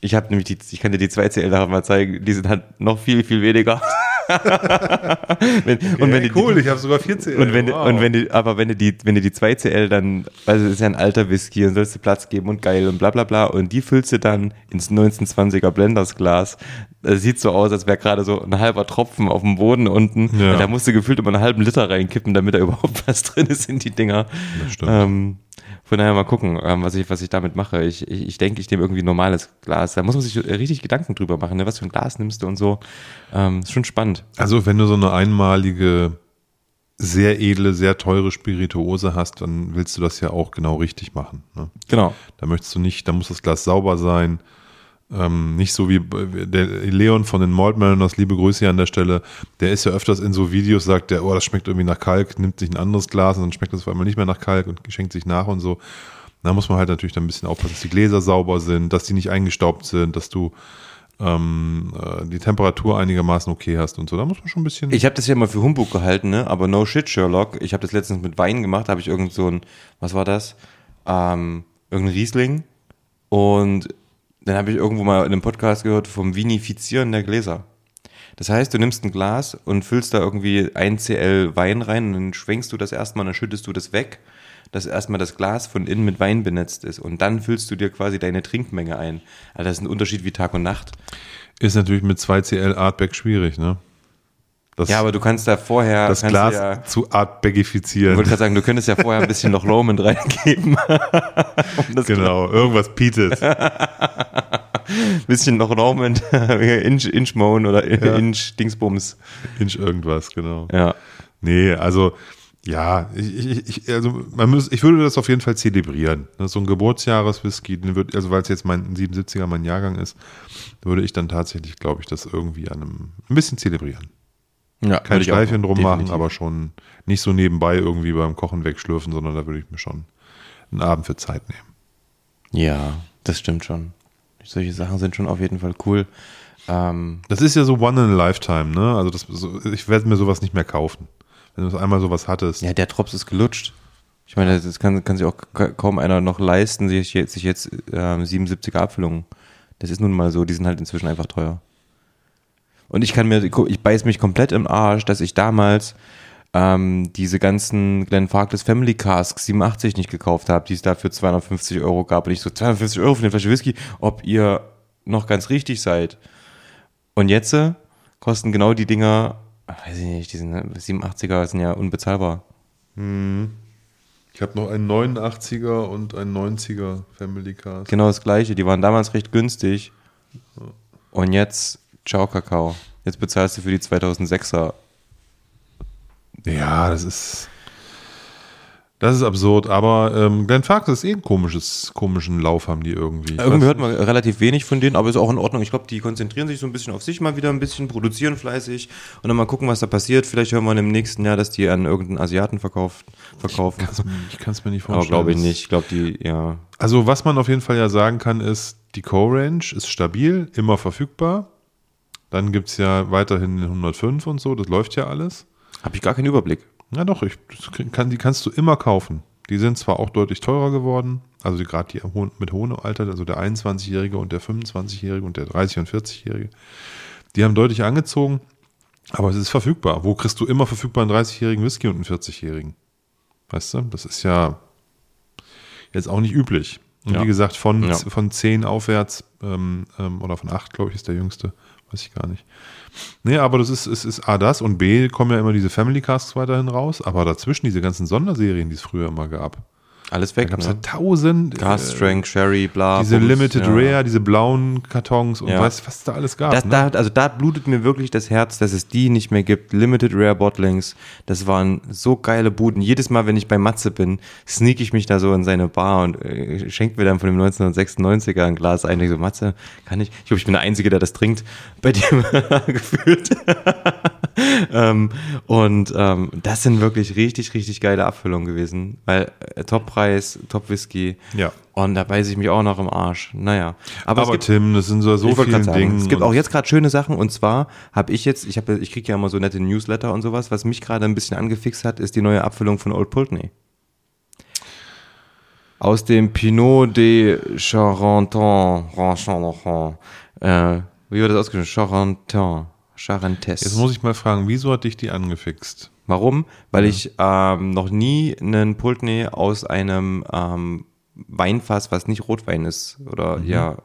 ich habe nämlich die, ich kann dir die 2 CL nachher mal zeigen, die sind halt noch viel, viel weniger. wenn, und wenn Ey, die, cool, ich habe sogar 4 CL. Und wenn, wow. und wenn du, aber wenn du die, wenn du die 2 CL dann, also es ist ja ein alter Whisky und sollst du Platz geben und geil und bla bla bla und die füllst du dann ins 1920er Blendersglas. Das sieht so aus, als wäre gerade so ein halber Tropfen auf dem Boden unten. Ja. Da musst du gefühlt immer einen halben Liter reinkippen, damit da überhaupt was drin ist in die Dinger. Das stimmt. Ähm, von daher mal gucken, ähm, was, ich, was ich damit mache. Ich, ich, ich denke, ich nehme irgendwie ein normales Glas. Da muss man sich richtig Gedanken drüber machen, ne? was für ein Glas nimmst du und so. Ähm, ist schon spannend. Also, wenn du so eine einmalige, sehr edle, sehr teure Spirituose hast, dann willst du das ja auch genau richtig machen. Ne? Genau. Da möchtest du nicht, da muss das Glas sauber sein. Ähm, nicht so wie der Leon von den Malt liebe Grüße hier an der Stelle, der ist ja öfters in so Videos, sagt der, oh, das schmeckt irgendwie nach Kalk, nimmt sich ein anderes Glas und dann schmeckt das auf einmal nicht mehr nach Kalk und schenkt sich nach und so. Da muss man halt natürlich dann ein bisschen aufpassen, dass die Gläser sauber sind, dass die nicht eingestaubt sind, dass du ähm, äh, die Temperatur einigermaßen okay hast und so. Da muss man schon ein bisschen. Ich habe das ja mal für Humbug gehalten, ne? aber no shit, Sherlock. Ich habe das letztens mit Wein gemacht, habe ich irgend so ein, was war das? Ähm, irgendein Riesling. Und dann habe ich irgendwo mal in einem Podcast gehört vom Vinifizieren der Gläser. Das heißt, du nimmst ein Glas und füllst da irgendwie ein CL Wein rein und dann schwenkst du das erstmal, dann schüttest du das weg, dass erstmal das Glas von innen mit Wein benetzt ist und dann füllst du dir quasi deine Trinkmenge ein. Also das ist ein Unterschied wie Tag und Nacht. Ist natürlich mit 2 CL Artback schwierig, ne? Das, Ja, aber du kannst da vorher das Glas ja, zu Ich Artbaggifizieren. wollte gerade sagen, du könntest ja vorher ein bisschen noch mit reingeben. um Genau, irgendwas pietet. Ein bisschen noch mit Inch, Inch Moan oder Inch Dingsbums. Inch irgendwas, genau. Ja. Nee, also ja, ich, ich, ich, also man muss, ich würde das auf jeden Fall zelebrieren. Ne, So ein Geburtsjahreswhisky, also weil es jetzt mein 77er mein Jahrgang ist, würde ich dann tatsächlich, glaube ich, das irgendwie an einem ein bisschen zelebrieren. Ja Kein Schleifchen drum machen, definitiv. aber schon nicht so nebenbei irgendwie beim Kochen wegschlürfen, sondern da würde ich mir schon einen Abend für Zeit nehmen. Ja, das stimmt schon. Solche Sachen sind schon auf jeden Fall cool. Ähm, Das ist ja so one in a lifetime, ne? Also das, so, ich werde mir sowas nicht mehr kaufen. Wenn du einmal sowas hattest. ja, der Drops ist gelutscht. Ich meine, das kann, kann sich auch ka- kaum einer noch leisten, sich jetzt, sich jetzt ähm, 77er Abfüllungen. Das ist nun mal so, die sind halt inzwischen einfach teuer. Und ich kann mir, ich beiß mich komplett im Arsch, dass ich damals ähm, diese ganzen Glenn Farkless Family Casks 87 nicht gekauft habe, die es da für 250 Euro gab. Und ich so, 250 Euro für eine Flasche Whisky, ob ihr noch ganz richtig seid. Und jetzt äh, kosten genau die Dinger, weiß ich nicht, die sind, äh, 87er sind ja unbezahlbar. Ich habe noch einen 89er und einen 90er Family Cast. Genau das gleiche. Die waren damals recht günstig. Und jetzt, ciao Kakao. Jetzt bezahlst du für die 2006er. Ja, das ist. Das ist absurd, aber ähm, Glenn Farkas ist eh ein komisches, komischen Lauf haben die irgendwie. Ich Irgendwie hört man relativ wenig von denen, aber ist auch in Ordnung. Ich glaube, die konzentrieren sich so ein bisschen auf sich mal wieder ein bisschen, produzieren fleißig und dann mal gucken, was da passiert. Vielleicht hören wir im nächsten Jahr, dass die an irgendeinen Asiaten verkauft, verkaufen. Ich kann es mir nicht Aber vorstellen. glaube ich nicht. Ich glaube, die, ja. Also, was man auf jeden Fall ja sagen kann, ist, die Core-Range ist stabil, immer verfügbar. Dann gibt es ja weiterhin den 105 und so, das läuft ja alles. Habe ich gar keinen Überblick. Ja, doch, ich, kann, die kannst du immer kaufen. Die sind zwar auch deutlich teurer geworden, also gerade die mit hohem Alter, also der 21-Jährige und der 25-Jährige und der 30- und 40-Jährige, die haben deutlich angezogen, aber es ist verfügbar. Wo kriegst du immer verfügbar einen 30-jährigen Whisky und einen 40-jährigen? Weißt du, das ist ja jetzt auch nicht üblich. Und Ja. wie gesagt, von, Ja. von 10 aufwärts ähm, ähm, oder von 8, glaube ich, ist der jüngste. Weiß ich gar nicht. Nee, aber das ist, es ist A, das und B, kommen ja immer diese Family Casks weiterhin raus, aber dazwischen diese ganzen Sonderserien, die es früher immer gab. Alles Da weg. gab es Ne? ja tausend. Gas äh, Strength, Sherry, bla. diese Bums, Limited ja. Rare, diese blauen Kartons und Ja. was es da alles gab. Das, ne? da, also da blutet mir wirklich das Herz, dass es die nicht mehr gibt. Limited Rare Bottlings. Das waren so geile Buden. Jedes Mal, wenn ich bei Matze bin, sneak ich mich da so in seine Bar und äh, schenkt mir dann von dem 1996er ein Glas ein. Ich so, Matze, kann ich? Ich glaube, ich bin der Einzige, der das trinkt. Bei dem gefühlt. ähm, und ähm, das sind wirklich richtig, richtig geile Abfüllungen gewesen. Weil äh, Top-Preis, Top-Whisky. Ja. Und da beiße ich mich auch noch im Arsch. Naja. Aber, Aber, es gibt, Tim, das sind so, so viele Dinge. es gibt auch jetzt gerade schöne Sachen. Und zwar habe ich jetzt, ich, hab, ich kriege ja immer so nette Newsletter und sowas. Was mich gerade ein bisschen angefixt hat, ist die neue Abfüllung von Old Pulteney. Aus dem Pinot de Charenton. Charenton. Äh, wie wird das ausgesprochen? Charenton. Charentes. Jetzt muss ich mal fragen, wieso hat dich die angefixt? Warum? Weil ich ähm, noch nie einen Pulteney aus einem ähm, Weinfass, was nicht Rotwein ist, oder ja,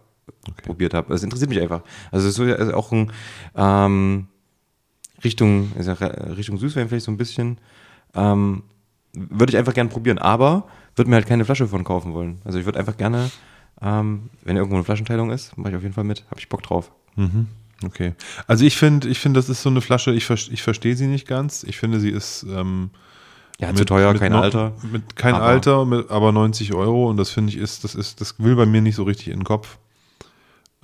probiert habe. Das interessiert mich einfach. Also es ist ja auch ein ähm, Richtung, ja Richtung Süßwein vielleicht so ein bisschen. Ähm, würde ich einfach gerne probieren, aber würde mir halt keine Flasche von kaufen wollen. Also ich würde einfach gerne, ähm, wenn irgendwo eine Flaschenteilung ist, mache ich auf jeden Fall mit. Habe ich Bock drauf. Okay. Also ich finde, ich finde, das ist so eine Flasche, ich, ver- ich verstehe sie nicht ganz. Ich finde, sie ist ähm, Ja, zu teuer, kein no- Alter. Mit kein Aber- Alter, mit, aber 90 Euro und das finde ich ist, das ist, das will bei mir nicht so richtig in den Kopf.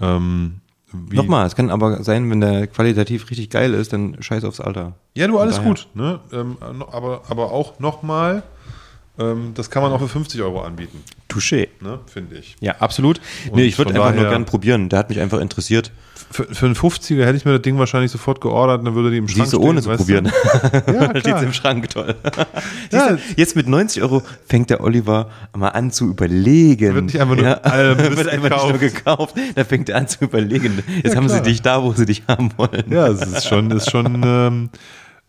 Ähm, wie- Nochmal, es kann aber sein, wenn der qualitativ richtig geil ist, dann scheiß aufs Alter. Ja, du, alles gut. Ne? Ähm, aber, aber auch nochmal, ähm, das kann man auch für 50 Euro anbieten, Touché. ne? finde ich. Ja, absolut. Und nee, ich würde einfach nur gern probieren. Der hat mich einfach interessiert. Für, für einen 50er hätte ich mir das Ding wahrscheinlich sofort geordert dann würde die im Schrank Siehst du, ohne zu weißt du? probieren. Ja, steht im Schrank, toll. Ja. Du, jetzt mit 90 Euro fängt der Oliver mal an zu überlegen. Wird nicht einfach nur Mist wird einfach nicht nur gekauft. Da fängt er an zu überlegen. Jetzt Ja, haben sie dich da, wo sie dich haben wollen. Ja, es ist schon, ist schon ähm,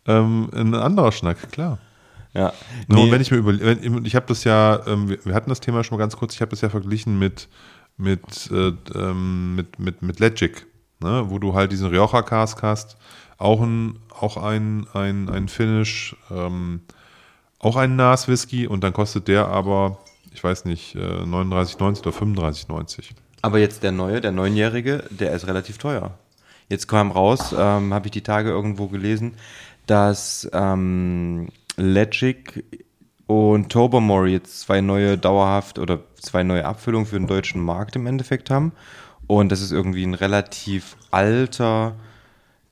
ähm, ein anderer Schnack, klar. ja. Nur Nee, wenn ich mir überlege, ich habe das ja, ähm, wir, wir hatten das Thema schon mal ganz kurz, ich habe das ja verglichen mit, mit, äh, ähm, mit, mit, mit Legic, ne? wo du halt diesen Rioja Cask hast, auch ein, auch ein, ein, ein Finish, ähm, auch ein Nas Whisky und dann kostet der aber, ich weiß nicht, äh, 39,90 oder 35,90. Aber jetzt der neue, der neunjährige, der ist relativ teuer. Jetzt kam raus, ähm, habe ich die Tage irgendwo gelesen, dass ähm, Legic und Tobermory jetzt zwei neue dauerhaft oder zwei neue Abfüllungen für den deutschen Markt im Endeffekt haben. Und das ist irgendwie ein relativ alter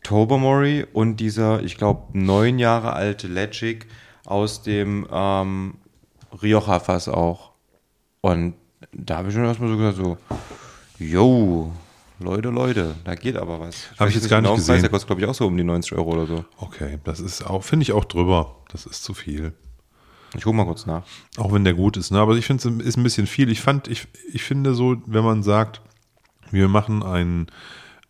Tobermory und dieser, ich glaube, neun Jahre alte Legic aus dem ähm, Rioja-Fass auch. Und da habe ich schon erstmal so gesagt, so, yo, Leute, Leute, da geht aber was. Hab ich jetzt gar nicht den Preis, gesehen. Der kostet, glaube ich, auch so um die 90 Euro oder so. Okay, das ist auch, finde ich auch drüber. Das ist zu viel. Ich guck mal kurz nach. Auch wenn der gut ist, ne? Aber ich finde es ist ein bisschen viel. Ich fand, ich, ich finde so, wenn man sagt, wir machen ein,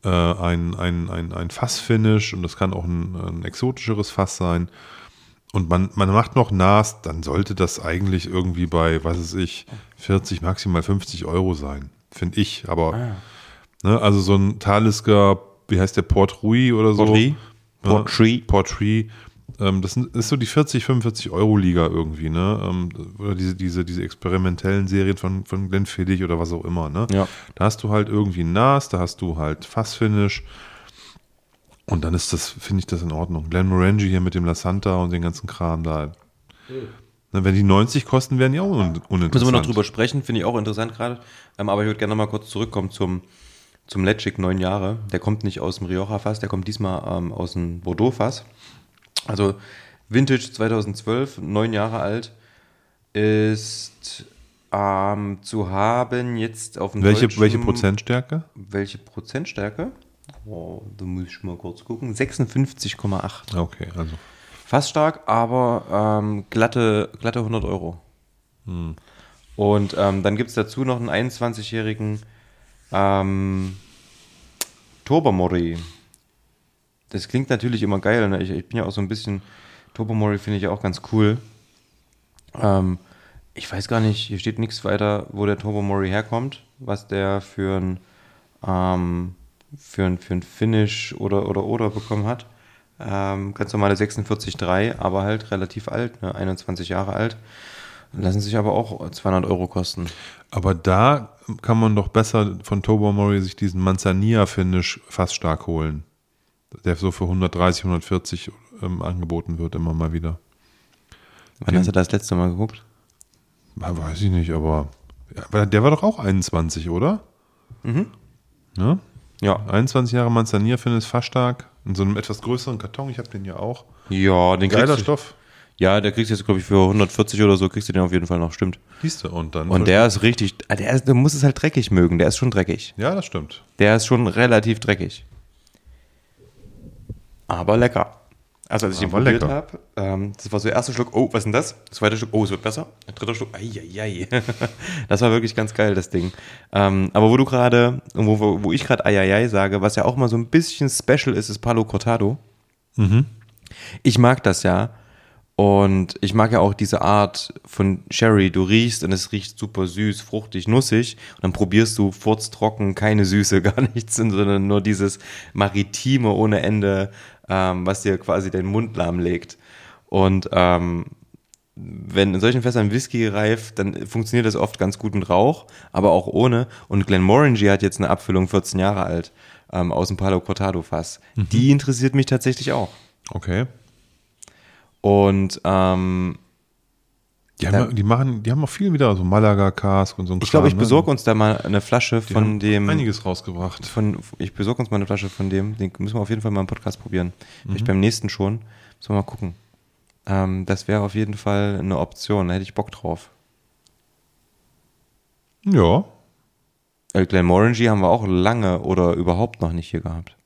äh, ein, ein, ein, ein Fassfinish und das kann auch ein, ein exotischeres Fass sein. Und man, man macht noch Nas, dann sollte das eigentlich irgendwie bei, was weiß ich, 40, maximal 50 Euro sein. Finde ich. Aber, ne, also so ein Talisker, wie heißt der, Port Rui oder so? Portree? Ja, Portree? Portree. Ähm, das sind- ist so die 40, 45 Euro Liga irgendwie, ne? Ähm, oder diese, diese, diese experimentellen Serien von, von Glenfiddich oder was auch immer, ne? Ja. Da hast du halt irgendwie Nas, da hast du halt Fassfinish. Und dann ist das, finde ich das in Ordnung. Glenmorangie hier mit dem La Santa und den ganzen Kram da. Na, wenn die 90 kosten, wären die auch un uninteressant. Müssen wir noch drüber sprechen, finde ich auch interessant gerade. Ähm, aber ich würde gerne noch mal kurz zurückkommen zum, zum Legic, neun Jahre. Der kommt nicht aus dem Rioja-Fass, der kommt diesmal ähm, aus dem Bordeaux-Fass. Also Vintage 2012, neun Jahre alt, ist ähm, zu haben jetzt auf dem Welche, welche Prozentstärke? Welche Prozentstärke? Oh, da muss ich mal kurz gucken. 56,8. Okay, also. Fast stark, aber ähm, glatte, glatte 100 Euro. Und ähm, dann gibt es dazu noch einen 21-jährigen ähm, Tobermory. Das klingt natürlich immer geil. Ne? Ich, ich bin ja auch so ein bisschen. Tobermory finde ich ja auch ganz cool. Ähm, ich weiß gar nicht, hier steht nichts weiter, wo der Tobermory herkommt, was der für ein, ähm, für ein, für ein Finish oder, oder oder bekommen hat. Ähm, ganz normale 46,3, aber halt relativ alt, ne? 21 Jahre alt. Lassen sich aber auch 200 Euro kosten. Aber da kann man doch besser von Tobermory sich diesen Manzanilla-Finish fast stark holen. Der so für 130, 140 ähm, angeboten wird, immer mal wieder. Wann hast du das letzte Mal geguckt? Weiß ich nicht, aber ja, der war doch auch 21, oder? Mhm. Ne? Ja. 21 Jahre Manzanilla-Finish fast stark. In so einem etwas größeren Karton. Ich habe den ja auch. Ja, den Geiler kriegst du, Stoff. Ja, der kriegst du jetzt, glaube ich, für 140 oder so, kriegst du den auf jeden Fall noch, stimmt. Siehst du, und dann. Und der ist richtig, ah, der, ist, der muss es halt dreckig mögen, der ist schon dreckig. Ja, das stimmt. Der ist schon relativ dreckig. Aber lecker. Also als ich den Aber probiert lecker. habe, ähm, das war so der erste Schluck, oh, was ist denn das? Zweiter Schluck, oh, es wird besser. Der dritte Schluck, eieiei. das war wirklich ganz geil, das Ding. Ähm, aber wo du gerade, wo, wo, ich gerade eieiei sage, was ja auch mal so ein bisschen special ist, ist Palo Cortado. Ich mag das ja. Und ich mag ja auch diese Art von Sherry. Du riechst und es riecht super süß, fruchtig, nussig. Und dann probierst du furztrocken, keine Süße, gar nichts, sondern nur dieses Maritime ohne Ende, ähm, was dir quasi den Mund lahmlegt. Und ähm, wenn in solchen Fässern Whisky reift, dann funktioniert das oft ganz gut mit Rauch, aber auch ohne. Und Glenmorangie hat jetzt eine Abfüllung 14 Jahre alt ähm, aus dem Palo Cortado Fass. Die interessiert mich tatsächlich auch. Okay. Und ähm, Die, haben, ja- die, machen, die haben auch viel wieder so Malaga-Cask und so ein ich glaube, ich ne? besorge uns da mal eine Flasche Die von dem. Einiges rausgebracht. Von, ich besorge uns mal eine Flasche von dem. Den müssen wir auf jeden Fall mal im Podcast probieren. Mhm. Vielleicht beim nächsten schon. Müssen wir mal gucken. Ähm, das wäre auf jeden Fall eine Option. Da hätte ich Bock drauf. Ja. Äh, Glenmorangie haben wir auch lange oder überhaupt noch nicht hier gehabt.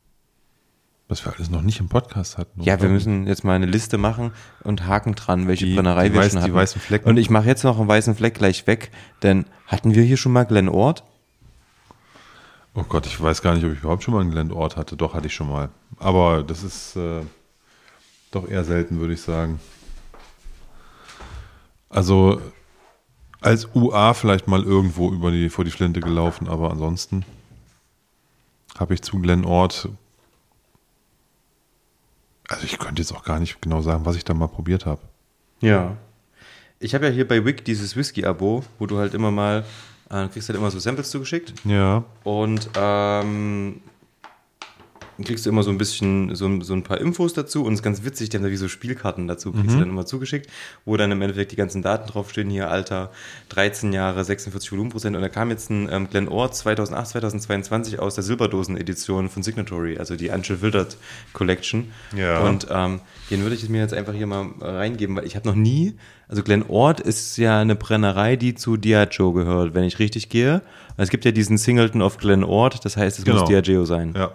Was wir alles noch nicht im Podcast hatten. Ja, wir müssen jetzt mal eine Liste machen und Haken dran, welche Die- Brennerei die wir weiß- schon die hatten. weißen Flecken. Und ich mache jetzt noch einen weißen Fleck gleich weg, denn hatten wir hier schon mal Glen Ort? Oh Gott, ich weiß gar nicht, ob ich überhaupt schon mal einen Glendort hatte. Doch, hatte ich schon mal. Aber das ist äh, doch eher selten, würde ich sagen. Also als UA vielleicht mal irgendwo über die, vor die Flinte gelaufen, aber ansonsten habe ich zu Glenort. Also ich könnte jetzt auch gar nicht genau sagen, was ich da mal probiert habe. Ja. Ich habe ja hier bei Wick dieses Whisky-Abo, wo du halt immer mal, äh, du kriegst halt immer so Samples zugeschickt Ja. und ähm, dann kriegst du immer so ein bisschen, so, ein- so ein paar Infos dazu und es ist ganz witzig, die haben da wie so Spielkarten dazu, kriegst du dann immer zugeschickt, wo dann im Endeffekt die ganzen Daten draufstehen, hier Alter 13 Jahre, 46 Volumenprozent und da kam jetzt ein ähm, Glen Ort 2008, 2022 aus der Silberdosen-Edition von Signatory, also die Unfiltered Collection Ja. und ähm, den würde ich mir jetzt einfach hier mal reingeben, weil ich habe noch nie, also Glen Ort ist ja eine Brennerei, die zu Diageo gehört, wenn ich richtig gehe. Es gibt ja diesen Singleton of Glen Ort, das heißt, es muss Genau. Diageo sein. Ja.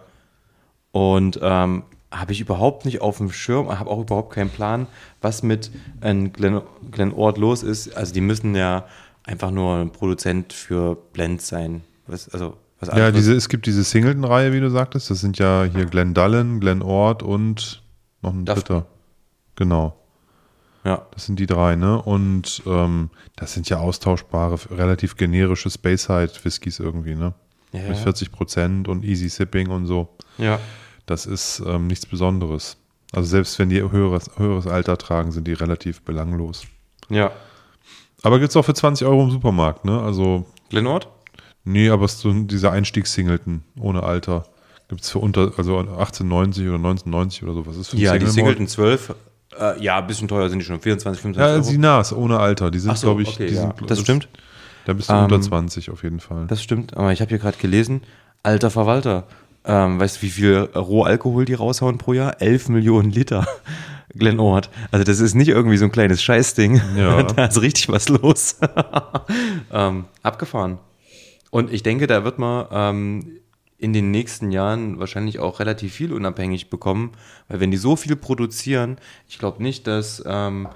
Und ähm, habe ich überhaupt nicht auf dem Schirm, habe auch überhaupt keinen Plan, was mit ähm, Glen, Glen Ort los ist. Also die müssen ja einfach nur ein Produzent für Blends sein. Was, also was Ja, diese, es gibt diese Singleton-Reihe, wie du sagtest. Das sind ja hier Glenn Dullen, Glenn Ort und noch ein dritter. Genau. ja. Das sind die drei, ne? Und ähm, das sind ja austauschbare, relativ generische Speyside-Whiskys irgendwie, ne? Ja, Mit ja. 40 Prozent und Easy Sipping und so. ja. Das ist ähm, nichts Besonderes. Also selbst wenn die höheres, höheres Alter tragen, sind die relativ belanglos. Ja. Aber gibt es auch für 20 Euro im Supermarkt, ne? Also, Glen Ort? nee, aber so dieser Einstiegs-Singleton ohne Alter. Gibt es für unter, also 1890 oder 1990 oder so. Was ist für ein Ja, die Single Malt? Singleton 12. Äh, ja, ein bisschen teuer sind die schon. 24, 25 Ja, Euro. die Nas, ohne Alter. Die sind, so, glaube ich, okay, die ja. sind, Das stimmt. Da bist du Ähm, unter 20 auf jeden Fall. Das stimmt, aber ich habe hier gerade gelesen, alter Verwalter, ähm, weißt du, wie viel Rohalkohol die raushauen pro Jahr? 11 Millionen Liter. Glen Ort. Also das ist nicht irgendwie so ein kleines Scheißding. Ja. da ist richtig was los. ähm, abgefahren. Und ich denke, da wird man ähm, in den nächsten Jahren wahrscheinlich auch relativ viel unabhängig bekommen, weil wenn die so viel produzieren, ich glaube nicht, dass ähm,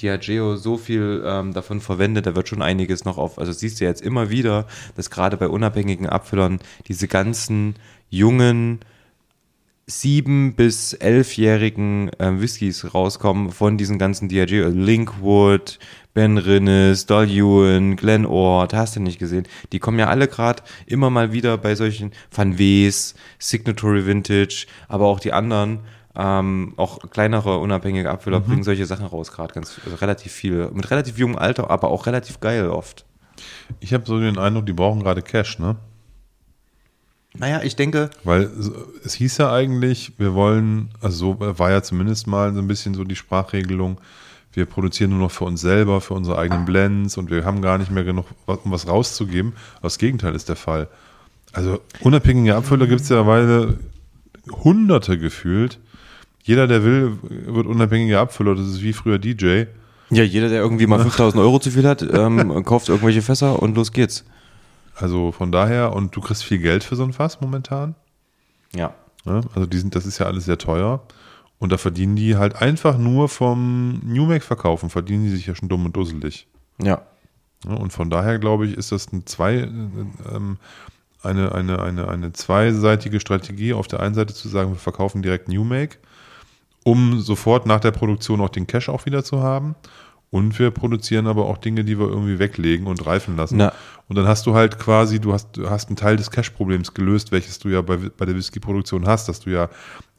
Diageo so viel ähm, davon verwendet, da wird schon einiges noch auf, also siehst du jetzt immer wieder, dass gerade bei unabhängigen Abfüllern diese ganzen jungen sieben- bis elfjährigen ähm, Whiskys rauskommen von diesen ganzen Diageo, Linkwood, Ben Rinnes, Doll Ewan, Glen Ord, hast du nicht gesehen. Die kommen ja alle gerade immer mal wieder bei solchen Van Wees, Signatory Vintage, aber auch die anderen, ähm, auch kleinere unabhängige Abfüller bringen solche Sachen raus gerade ganz also relativ viel mit relativ jungem Alter, aber auch relativ geil oft. Ich habe so den Eindruck, die brauchen gerade Cash, ne? Naja, ich denke, Weil es- hieß ja eigentlich, wir wollen, also so war ja zumindest mal so ein bisschen so die Sprachregelung, wir produzieren nur noch für uns selber, für unsere eigenen Blends und wir haben gar nicht mehr genug, um was rauszugeben. Aber das Gegenteil ist der Fall. Also unabhängige Abfüller gibt es ja Weile Hunderte gefühlt. Jeder, der will, wird unabhängiger Abfüller. Das ist wie früher DJ. Ja, jeder, der irgendwie mal 5000 Euro zu viel hat, ähm, kauft irgendwelche Fässer und los geht's. Also von daher, und du kriegst viel Geld für so ein Fass momentan. Ja. Ne? Also die sind, das ist ja alles sehr teuer. Und da verdienen die halt einfach nur vom New Make verkaufen, verdienen die sich ja schon dumm und dusselig. Ja. Ja, und von daher glaube ich, ist das ein zwei, äh, ähm, eine, eine, eine, eine zweiseitige Strategie. Auf der einen Seite zu sagen, wir verkaufen direkt New Make, um sofort nach der Produktion auch den Cash auch wieder zu haben. Und wir produzieren aber auch Dinge, die wir irgendwie weglegen und reifen lassen. Na. Und dann hast du halt quasi, du hast, du hast einen Teil des Cash-Problems gelöst, welches du ja bei, bei der Whisky-Produktion hast, dass du ja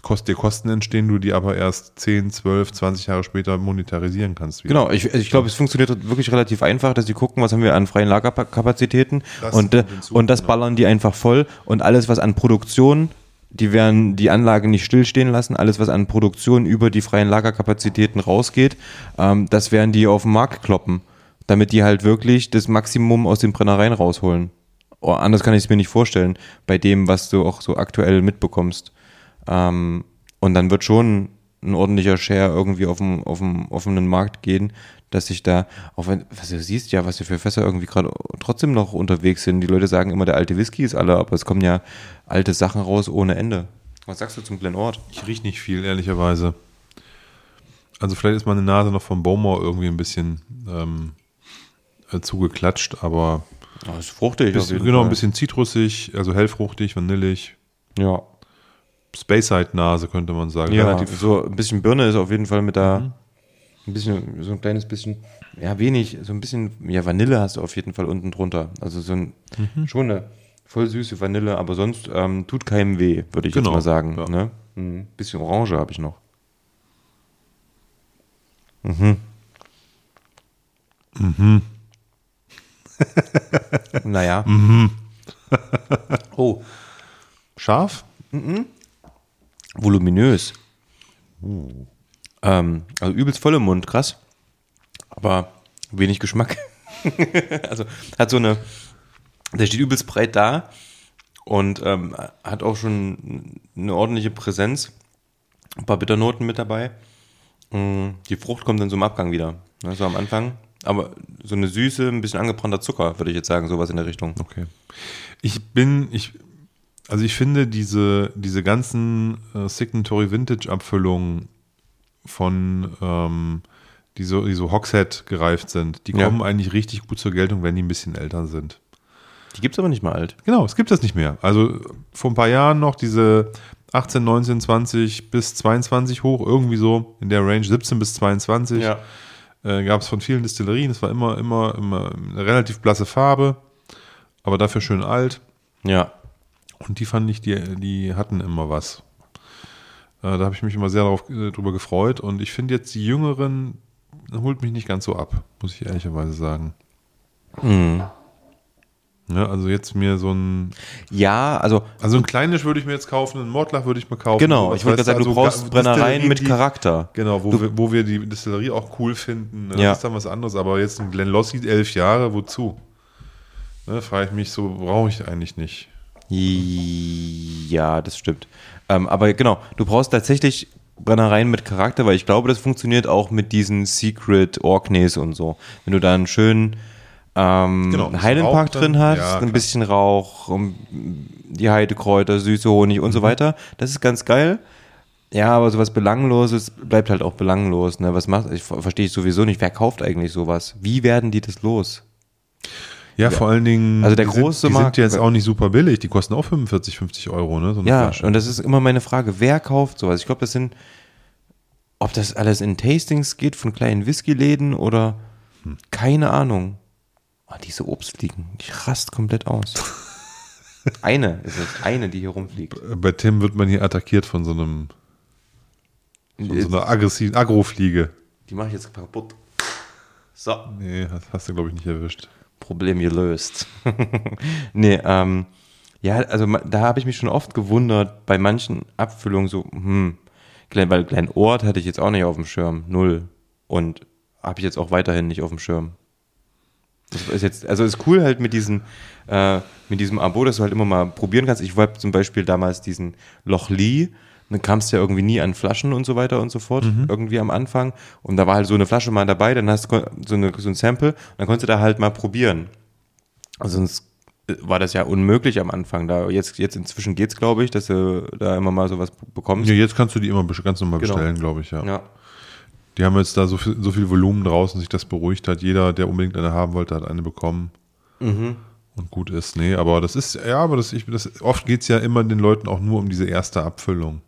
kost, dir Kosten entstehen, du die aber erst 10, 12, 20 Jahre später monetarisieren kannst. wieder. Genau, ich, ich glaube, es funktioniert wirklich relativ einfach, dass sie gucken, was haben wir an freien Lagerkapazitäten Das und, äh, hinzu, und das genau. ballern die einfach voll und alles, was an Produktion, die werden die Anlage nicht stillstehen lassen, alles, was an Produktion über die freien Lagerkapazitäten rausgeht, ähm, das werden die auf den Markt kloppen, damit die halt wirklich das Maximum aus den Brennereien rausholen. Oh, anders kann ich es mir nicht vorstellen, bei dem, was du auch so aktuell mitbekommst. Ähm, und dann wird schon ein ordentlicher Share irgendwie auf dem, auf dem offenen Markt gehen, dass sich da, auch wenn, was du siehst ja, was für Fässer irgendwie gerade trotzdem noch unterwegs sind. Die Leute sagen immer, der alte Whisky ist alle, aber es kommen ja alte Sachen raus ohne Ende. Was sagst du zum Glen Ort? Ich rieche nicht viel, ehrlicherweise. Also vielleicht ist meine Nase noch vom Bowmore irgendwie ein bisschen ähm, äh, zugeklatscht, aber Oh, ist fruchtig. bisschen, genau, ein bisschen zitrusig, also hellfruchtig, vanillig. Ja, Speyside-Nase könnte man sagen. ja Relativ so ein bisschen Birne ist auf jeden Fall mit da. Ein bisschen, so ein kleines bisschen, ja, wenig, so ein bisschen, ja, Vanille hast du auf jeden Fall unten drunter. Also so ein, schon eine voll süße Vanille, aber sonst ähm, tut keinem weh, würde ich Genau, jetzt mal sagen. ja. Ne? Mhm. Bisschen Orange habe ich noch. Mhm. naja. oh, scharf. voluminös. Ähm, also übelst voll im Mund, krass. Aber wenig Geschmack. also hat so eine, der steht übelst breit da und ähm, hat auch schon eine ordentliche Präsenz. Ein paar Bitternoten mit dabei. Mm, Die Frucht kommt dann so im Abgang wieder. Ne, so am Anfang. Aber so eine Süße, ein bisschen angebrannter Zucker, würde ich jetzt sagen, sowas in der Richtung. Okay. Ich bin, ich, also ich finde diese, diese ganzen äh, Signatory Vintage Abfüllungen von, ähm, die so, die so Hogshead gereift sind, die Ja. kommen eigentlich richtig gut zur Geltung, wenn die ein bisschen älter sind. Die gibt's aber nicht mal alt. Genau, es gibt das nicht mehr. Also vor ein paar Jahren noch diese 18, 19, 20 bis 22 hoch, irgendwie so in der Range 17 bis 22. Äh, Gab es von vielen Distillerien. Es war immer, immer, immer eine relativ blasse Farbe, aber dafür schön alt. Ja. Und die fand ich, die, die hatten immer was. Äh, da habe ich mich immer sehr darauf, äh, drüber gefreut. Und ich finde jetzt die Jüngeren holt mich nicht ganz so ab, muss ich ehrlicherweise sagen. Mhm. Ja, also jetzt mir so ein, Ja, also also ein Kleinisch würde ich mir jetzt kaufen, ein Mordlach würde ich mir kaufen. Genau, ich wollte weißt gerade sagen, du also brauchst Ga- Brennereien mit die- Charakter. Genau, wo, Du- wir, wo wir die Distillerie auch cool finden. ne, Das Ja. ist dann was anderes. Aber jetzt ein Glenlossie, elf Jahre, wozu? Ne, Frage ich mich so, brauche ich eigentlich nicht. Ja, das stimmt. Ähm, aber genau, du brauchst tatsächlich Brennereien mit Charakter, weil ich glaube, das funktioniert auch mit diesen Secret Orkneys und so. Wenn du da einen schönen ähm, Genau, ein drin hast, Ja, ein bisschen Rauch, um, die Heidekräuter, süße Honig und Mhm. so weiter, das ist ganz geil. Ja, aber sowas Belangloses bleibt halt auch belanglos. Ne? Was macht, ich ver- verstehe ich sowieso nicht. Wer kauft eigentlich sowas? Wie werden die das los? Ja, vor allen Dingen, Also der die große sind, die Markt- sind jetzt auch nicht super billig. Die kosten auch 45, 50 Euro, ne? So Ja, Flasche. und das ist immer meine Frage, wer kauft sowas? Ich glaube, das sind, ob das alles in Tastings geht von kleinen Whiskyläden oder Hm. keine Ahnung. Oh, diese Obstfliegen, ich rast komplett aus. eine ist es, eine, die hier rumfliegt. Bei Tim wird man hier attackiert von so einem von so einer aggressiven Agrofliege. Die mache ich jetzt kaputt. So, Nee, hast du, glaube ich, nicht erwischt. Problem gelöst. nee, ähm, ja, also da habe ich mich schon oft gewundert, bei manchen Abfüllungen so, hm, weil Klein Ort hatte ich jetzt auch nicht auf dem Schirm, null. Und habe ich jetzt auch weiterhin nicht auf dem Schirm. Das ist jetzt, also ist cool halt mit diesem, äh, mit diesem Abo, dass du halt immer mal probieren kannst. Ich wollte zum Beispiel damals diesen Loch Lee, dann kamst du ja irgendwie nie an Flaschen und so weiter und so fort, irgendwie am Anfang. Und da war halt so eine Flasche mal dabei, dann hast du so, eine, so ein Sample, und dann konntest du da halt mal probieren. Also sonst war das ja unmöglich am Anfang. Da jetzt, jetzt inzwischen geht's, glaube ich, dass du da immer mal sowas bekommst. Ja, jetzt kannst du die immer ganz normal Genau. bestellen, glaube ich, ja. Ja. Die haben jetzt da so viel, so viel Volumen draußen, sich das beruhigt hat. Jeder, der unbedingt eine haben wollte, hat eine bekommen. Mhm. Und gut ist. Nee, aber das ist, ja, aber das, ich, das, oft geht es ja immer den Leuten auch nur um diese erste Abfüllung.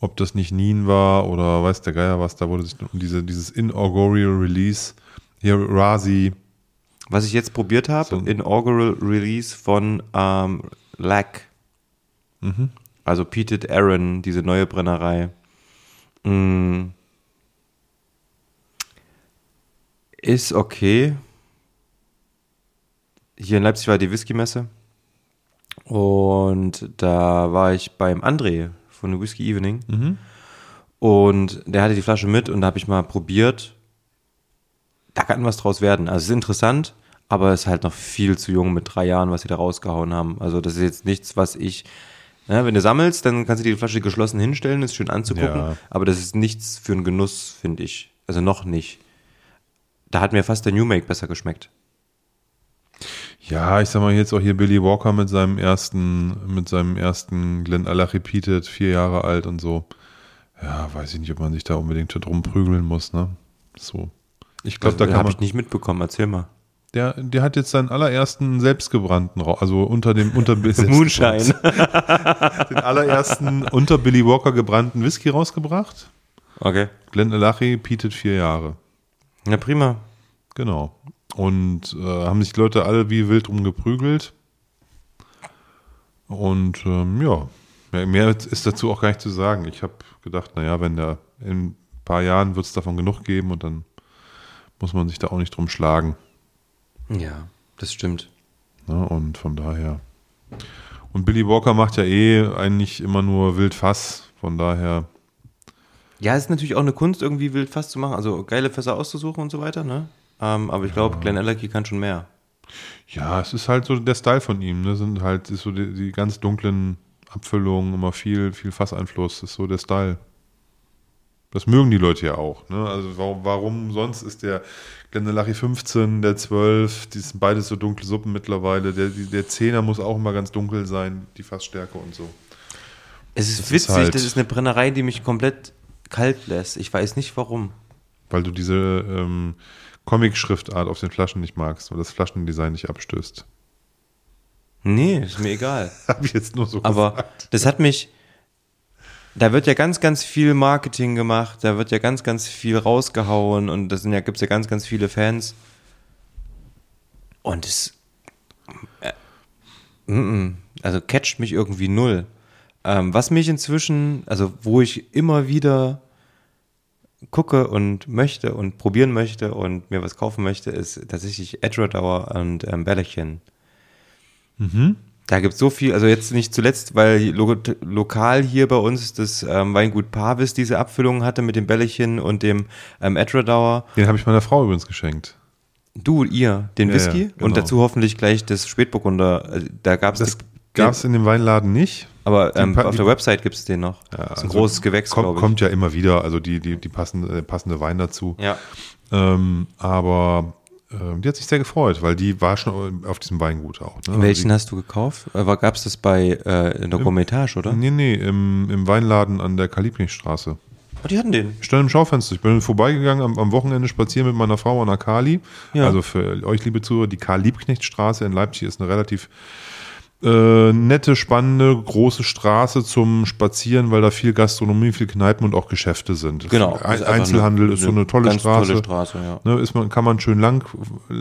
Ob das nicht Nien war oder weiß der Geier was, da wurde sich um diese, dieses Inaugural Release, hier Razi, Was ich jetzt probiert habe, So. Inaugural Release von ähm, Lack. Also Peated Aaron, diese neue Brennerei. Mm. Ist okay. Hier in Leipzig war die Whisky-Messe. Und da war ich beim André von The Whisky Evening. Und der hatte die Flasche mit und da habe ich mal probiert. Da kann was draus werden. Also es ist interessant, aber es ist halt noch viel zu jung mit drei Jahren, was sie da rausgehauen haben. Also das ist jetzt nichts, was ich. Ne, wenn du sammelst, dann kannst du die Flasche geschlossen hinstellen, ist schön anzugucken. Ja. Aber das ist nichts für einen Genuss, finde ich. Also noch nicht. Da hat mir fast der New Make besser geschmeckt. Ja, ich sag mal jetzt auch hier Billy Walker mit seinem ersten, mit seinem ersten Glen Allah Repeated, vier Jahre alt und so. Ja, weiß ich nicht, ob man sich da unbedingt drum prügeln muss, ne? So. Ich glaube, da kann habe man. ich nicht mitbekommen. Erzähl mal. Der, der hat jetzt seinen allerersten selbstgebrannten, Rauch, also unter dem unter Moonshine. den allerersten unter Billy Walker gebrannten Whisky rausgebracht. Okay. Glen Elachi Peated vier Jahre. Na prima. Genau. Und äh, haben sich die Leute alle wie wild drum geprügelt. Und ähm, ja, mehr, mehr ist dazu auch gar nicht zu sagen. Ich habe gedacht, naja, wenn der in ein paar Jahren wird es davon genug geben und dann muss man sich da auch nicht drum schlagen. Ja, das stimmt. Ne? Und von daher. Und Billy Walker macht ja eh eigentlich immer nur wild Fass. Von daher, Ja, es ist natürlich auch eine Kunst, irgendwie wild fast zu machen, also geile Fässer auszusuchen und so weiter, ne? Ähm, aber ich glaube, Glenn Ellerky kann schon mehr. ja, es ist halt so der Style von ihm. Ne? Sind halt ist so die, die ganz dunklen Abfüllungen, immer viel, viel Fasseinfluss. ist so der Style. Das mögen die Leute ja auch. Ne? Also warum, warum sonst ist der Glendelachi 15, der 12, die sind beides so dunkle Suppen mittlerweile. Der, der 10er muss auch immer ganz dunkel sein, die Fassstärke und so. Es ist Das ist witzig, halt- das ist eine Brennerei, die mich komplett kalt lässt. Ich weiß nicht warum. Weil du diese ähm, Comic-Schriftart auf den Flaschen nicht magst, weil das Flaschendesign nicht abstößt. Nee, ist mir egal. Habe ich jetzt nur so Aber gesagt. das hat mich. Da wird ja ganz, ganz viel Marketing gemacht, da wird ja ganz, ganz viel rausgehauen und da sind ja, gibt es ja ganz, ganz viele Fans. Und es. Äh, mm, mm, also catcht mich irgendwie null. Ähm, was mich inzwischen, also wo ich immer wieder gucke und möchte und probieren möchte und mir was kaufen möchte, ist tatsächlich Edwardauer und ähm, Bällchen. Da gibt es so viel, also jetzt nicht zuletzt, weil lo lokal hier bei uns das ähm, Weingut Pavis diese Abfüllung hatte mit dem Bällchen und dem ähm, Edradauer. Den habe ich meiner Frau übrigens geschenkt. Du, ihr, den Ja, Whisky ja, genau. und dazu hoffentlich gleich das Spätburgunder. Also, Da gab es Das gab es in dem Weinladen nicht. aber ähm, auf die- der Website gibt es den noch. Ja, das ist ein also großes Gewächs, Kommt, kommt ja immer wieder, also die, die, die passende, äh, passende Wein dazu. Ja. Ähm, aber ähm, die hat sich sehr gefreut, weil die war schon auf diesem Weingut auch. Ne? Welchen hast du gekauft? Äh, Gab es das bei äh, in der Gourmetage, oder? Also die, nee, nee, im, im Weinladen an der Kalibnichstraße. Oh, die hatten den. Ich stand im Schaufenster. Ich bin vorbeigegangen am, am Wochenende spazieren mit meiner Frau an der Kali. Ja. Also für euch, liebe Zuhörer, die Karl-Liebknecht-Straße in Leipzig ist eine relativ äh, nette, spannende, große Straße zum Spazieren, weil da viel Gastronomie, viel Kneipen und auch Geschäfte sind. Genau. Ein, Ist Einzelhandel eine- ist so eine tolle Straße. tolle Straße, ja. Ne, ist man, kann man schön lang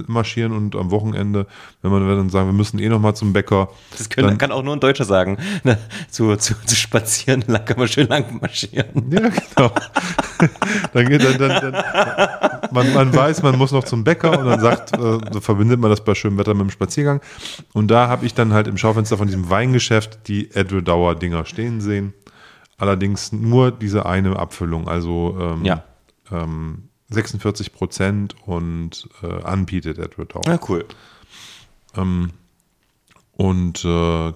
marschieren und am Wochenende, wenn man dann sagen, wir müssen eh noch mal zum Bäcker, Das können, dann, kann auch nur ein Deutscher sagen. Ne? Zu, zu, zu spazieren, lang kann man schön lang marschieren. Ja, genau. dann geht dann, dann, dann man, man weiß, man muss noch zum Bäcker und dann sagt, äh, so verbindet man das bei schönem Wetter mit dem Spaziergang. Und da habe ich dann halt im Schaufenster von diesem Weingeschäft die Edward Dauer Dinger stehen sehen. Allerdings nur diese eine Abfüllung, also ähm, Ja. ähm, 46 Prozent und äh, unpeated Edward auch. Ja, cool. Ähm, und äh,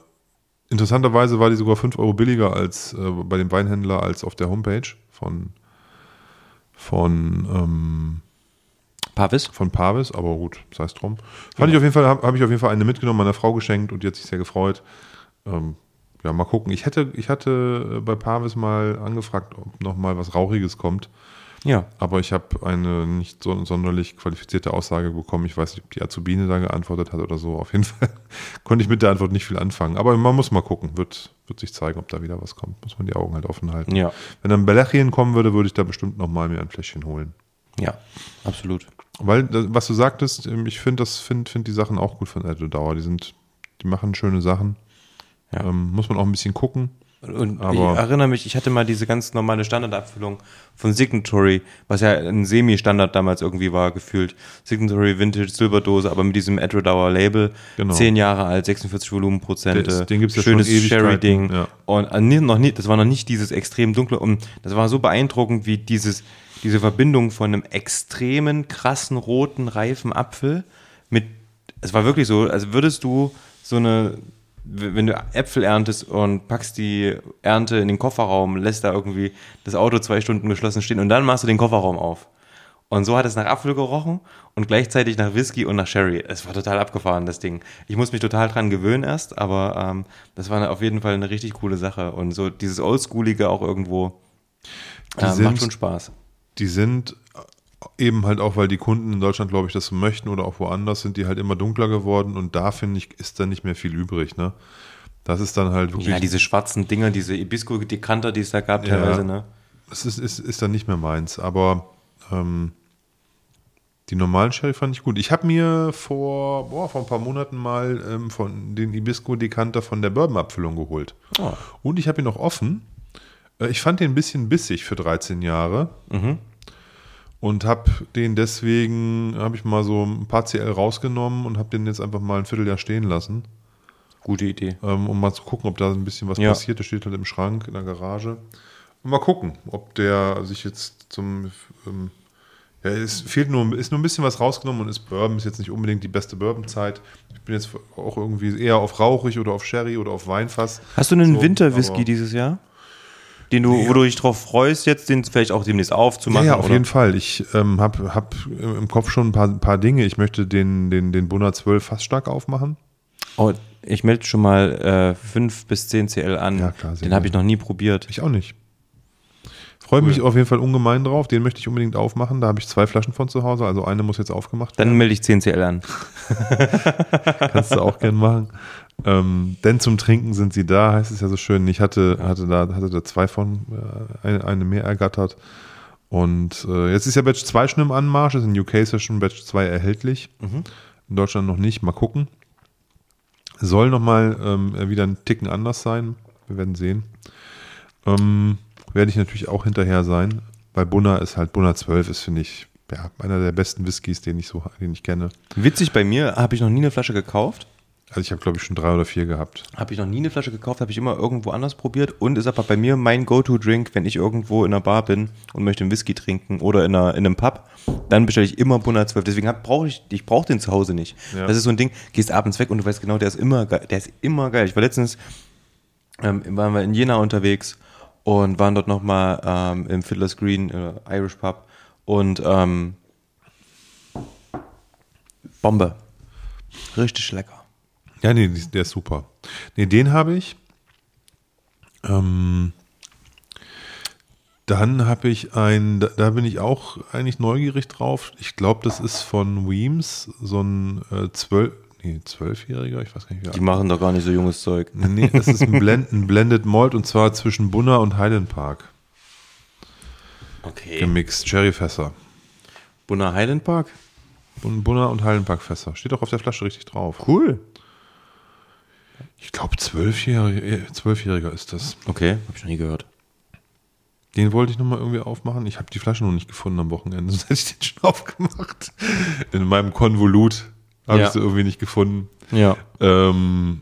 interessanterweise war die sogar 5 Euro billiger als äh, bei dem Weinhändler als auf der Homepage von, von, ähm, Pavis? von Pavis, aber gut, sei es drum. Fand ich auf jeden Fall, habe hab ich auf jeden Fall eine mitgenommen, meiner Frau geschenkt und die hat sich sehr gefreut. Ähm, ja, mal gucken. Ich hätte, ich hatte äh, bei Pavis mal angefragt, ob noch mal was Rauchiges kommt. Ja. Aber ich habe eine nicht so sonderlich qualifizierte Aussage bekommen. Ich weiß nicht, ob die Azubine da geantwortet hat oder so. Auf jeden Fall konnte ich mit der Antwort nicht viel anfangen. Aber man muss mal gucken. Wird, wird sich zeigen, ob da wieder was kommt. Muss man die Augen halt offen halten. Ja. Wenn dann Belechien kommen würde, würde ich da bestimmt noch mal mir ein Fläschchen holen. Ja, absolut. Weil, was du sagtest, ähm, ich finde das finde find die Sachen auch gut von Edward Dauer. Die sind, die machen schöne Sachen. Ja. Ähm, muss man auch ein bisschen gucken. Und Aber- ich erinnere mich, ich hatte mal diese ganz normale Standardabfüllung von Signatory, was ja ein Semi-Standard damals irgendwie war, gefühlt. Signatory Vintage Silberdose, aber mit diesem Edward Label. Genau. 10 Jahre alt, 46 Volumenprozente. Den gibt's ja Schönes Sherry-Ding. ja. Und äh, noch nie, das war noch nicht dieses extrem dunkle. Und das war so beeindruckend, wie dieses, diese Verbindung von einem extremen, krassen, roten, reifen Apfel mit, es war wirklich so, als würdest du so eine, wenn du Äpfel erntest und packst die Ernte in den Kofferraum, lässt da irgendwie das Auto zwei Stunden geschlossen stehen und dann machst du den Kofferraum auf. Und so hat es nach Apfel gerochen und gleichzeitig nach Whisky und nach Sherry. Es war total abgefahren, das Ding. Ich muss mich total dran gewöhnen erst, aber ähm, das war auf jeden Fall eine richtig coole Sache. Und so dieses Oldschoolige auch irgendwo äh, sind- macht schon Spaß. die sind eben halt auch, weil die Kunden in Deutschland, glaube ich, das so möchten oder auch woanders, sind die halt immer dunkler geworden und da, finde ich, ist dann nicht mehr viel übrig, ne? Das ist dann halt wirklich, Ja, diese schwarzen Dinger, diese Ibisco-Dekanter, die es da gab Ja. teilweise, ne? es ist, ist, ist dann nicht mehr meins, aber ähm, die normalen Sherry fand ich gut. Ich habe mir vor, boah, vor ein paar Monaten mal ähm, von den Ibisco-Dekanter von der Bourbon-Abfüllung geholt. Oh. Und ich habe ihn noch offen. Äh, Ich fand den ein bisschen bissig für 13 Jahre. Und habe den deswegen, habe ich mal so ein paar CL rausgenommen und habe den jetzt einfach mal ein Vierteljahr stehen lassen, Gute Idee. ähm, um mal zu gucken, ob da ein bisschen was Ja. passiert. Der steht halt im Schrank, in der Garage. Und mal gucken, ob der sich jetzt zum. Ähm, ja, es fehlt nur, ist nur ein bisschen was rausgenommen und ist Bourbon, ist jetzt nicht unbedingt die beste Bourbon-Zeit. Ich bin jetzt auch irgendwie eher auf rauchig oder auf Sherry oder auf Weinfass. Hast du einen So, Winterwhisky dieses Jahr? Den du, wo du dich drauf freust, jetzt den vielleicht auch demnächst Ja, aufzumachen? ja, auf oder? jeden Fall. Ich ähm, habe hab im Kopf schon ein paar, paar Dinge. Ich möchte den, den, den Bunner 12 fast stark aufmachen. Oh, ich melde schon mal äh, 5 bis 10 CL an. Ja, klar, den habe ich noch nie probiert. Ich auch nicht. Freue mich auf jeden Fall ungemein drauf. Den möchte ich unbedingt aufmachen. Da habe ich zwei Flaschen von zu Hause. Also eine muss jetzt aufgemacht Dann werden. melde ich 10 CL an. Kannst du auch gern machen. Ähm, denn zum Trinken sind sie da, heißt es ja so schön. Ich hatte, hatte, da, hatte da zwei von, äh, eine, eine mehr ergattert. Und äh, jetzt ist ja Batch 2 schon im Anmarsch. Ist in UK ist ja schon Batch 2 erhältlich. In Deutschland noch nicht. Mal gucken. Soll nochmal ähm, wieder ein Ticken anders sein. Wir werden sehen. Ähm, werde ich natürlich auch hinterher sein. Weil Bunner ist halt, Bunner 12 ist, finde ich, ja, einer der besten Whiskys, den ich so, den ich kenne. Witzig, bei mir habe ich noch nie eine Flasche gekauft. Also ich habe, glaube ich, schon drei oder vier gehabt. Habe ich noch nie eine Flasche gekauft, habe ich immer irgendwo anders probiert und ist aber bei mir mein Go-To-Drink, wenn ich irgendwo in einer Bar bin und möchte einen Whisky trinken oder in, einer, in einem Pub, dann bestelle ich immer Bunner 12. Deswegen brauche ich, ich brauche den zu Hause nicht. Ja. Das ist so ein Ding, gehst abends weg und du weißt genau, der ist immer geil. Der ist immer geil. Ich war letztens, ähm, waren wir in Jena unterwegs und waren dort nochmal ähm, im Fiddler's Green äh, Irish Pub und ähm, Bombe. Richtig lecker. Ja, nee, der ist super. Nee, den habe ich. Ähm, dann habe ich ein, da, da bin ich auch eigentlich neugierig drauf. Ich glaube, das ist von Weems, so ein äh, nee, zwölfjähriger, ich weiß gar nicht, wie Die machen doch gar nicht so junges Zeug. Nee, es ist ein, Blend, ein Blended Malt und zwar zwischen Bunner und Highland Park Okay. gemixt, Cherryfässer. Bunner Highland Park? Bun- Bunner und Highland Park Fässer. Steht auch auf der Flasche richtig drauf. Cool. Ich glaube, zwölfjähriger, äh, zwölfjähriger ist das. Okay, habe ich noch nie gehört. Den wollte ich nochmal irgendwie aufmachen. Ich habe die Flasche noch nicht gefunden am Wochenende, sonst hätte ich den schon aufgemacht. In meinem Konvolut habe Ja. ich sie irgendwie nicht gefunden. Ja. Ähm,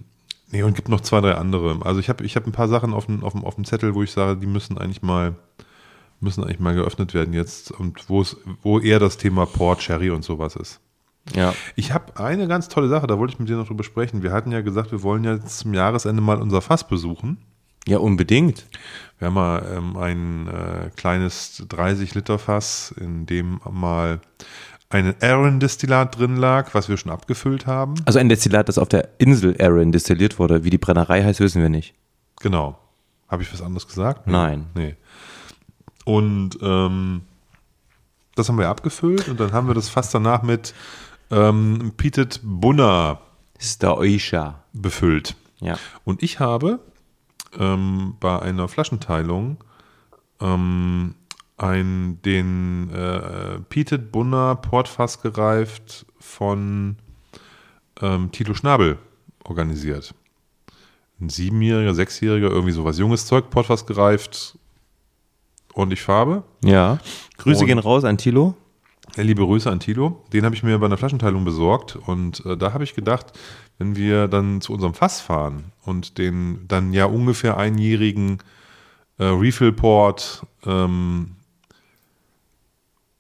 nee, und gibt noch zwei, drei andere. Also ich habe ich hab ein paar Sachen auf dem, auf, dem, auf dem Zettel, wo ich sage, die müssen eigentlich mal, Müssen eigentlich mal geöffnet werden jetzt und wo es, wo eher das Thema Port, Sherry und sowas ist. Ja. Ich habe eine ganz tolle Sache, da wollte ich mit dir noch drüber sprechen. Wir hatten ja gesagt, wir wollen ja zum Jahresende mal unser Fass besuchen. Ja, unbedingt. Wir haben mal ähm, ein äh, kleines 30-Liter-Fass, in dem mal ein Aaron-Destillat drin lag, was wir schon abgefüllt haben. Also ein Destillat, das auf der Insel Aaron destilliert wurde. Wie die Brennerei heißt, wissen wir nicht. Genau. Habe ich was anderes gesagt? Nein. Nee. Und ähm, das haben wir abgefüllt und dann haben wir das Fass danach mit ähm, Peated Bunner Das ist der Oisha. befüllt. Ja. Und ich habe ähm, bei einer Flaschenteilung ähm, ein, den äh, Peated Bunner Portfass gereift von ähm, Tilo Schnabel organisiert. Ein siebenjähriger, sechsjähriger, irgendwie sowas. Junges Zeug, Portfass gereift, ordentlich Farbe. Ja. Grüße Und- gehen raus an Tilo. Liebe Grüße an Tilo. Den habe ich mir bei einer Flaschenteilung besorgt und äh, da habe ich gedacht, wenn wir dann zu unserem Fass fahren und den dann ja ungefähr einjährigen äh, Refill-Port ähm,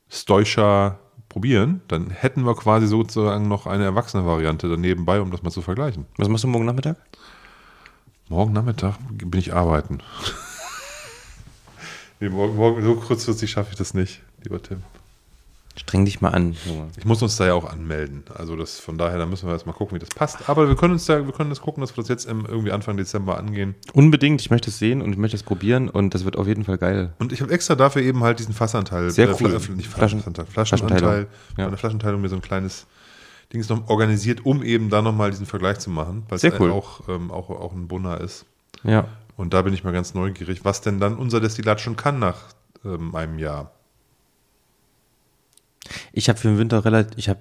Stoischer probieren, dann hätten wir quasi sozusagen noch eine erwachsene Variante daneben bei, um das mal zu vergleichen. Was machst du morgen Nachmittag? Morgen Nachmittag bin ich arbeiten. nee, morgen, morgen, so kurzfristig schaffe ich das nicht, lieber Tim. Streng dich mal an, Junge. Ich muss uns da ja auch anmelden. Also das von daher, da müssen wir erst mal gucken, wie das passt. Aber wir können uns da, wir können das gucken, dass wir das jetzt im, irgendwie Anfang Dezember angehen. Unbedingt, ich möchte es sehen und ich möchte es probieren und das wird auf jeden Fall geil. Und ich habe extra dafür eben halt diesen Fassanteil, Sehr Fla- cool. äh, nicht Flaschen- Fassanteil, Flaschenanteil, Flaschenteilung. bei Ja. einer Flaschenteilung mir so ein kleines Dings noch organisiert, um eben da nochmal diesen Vergleich zu machen, weil Sehr es cool. auch, ähm, auch, auch ein Bunner ist. Ja. Und da bin ich mal ganz neugierig, was denn dann unser Destillat schon kann nach ähm, einem Jahr. Ich habe für den Winter relativ, ich habe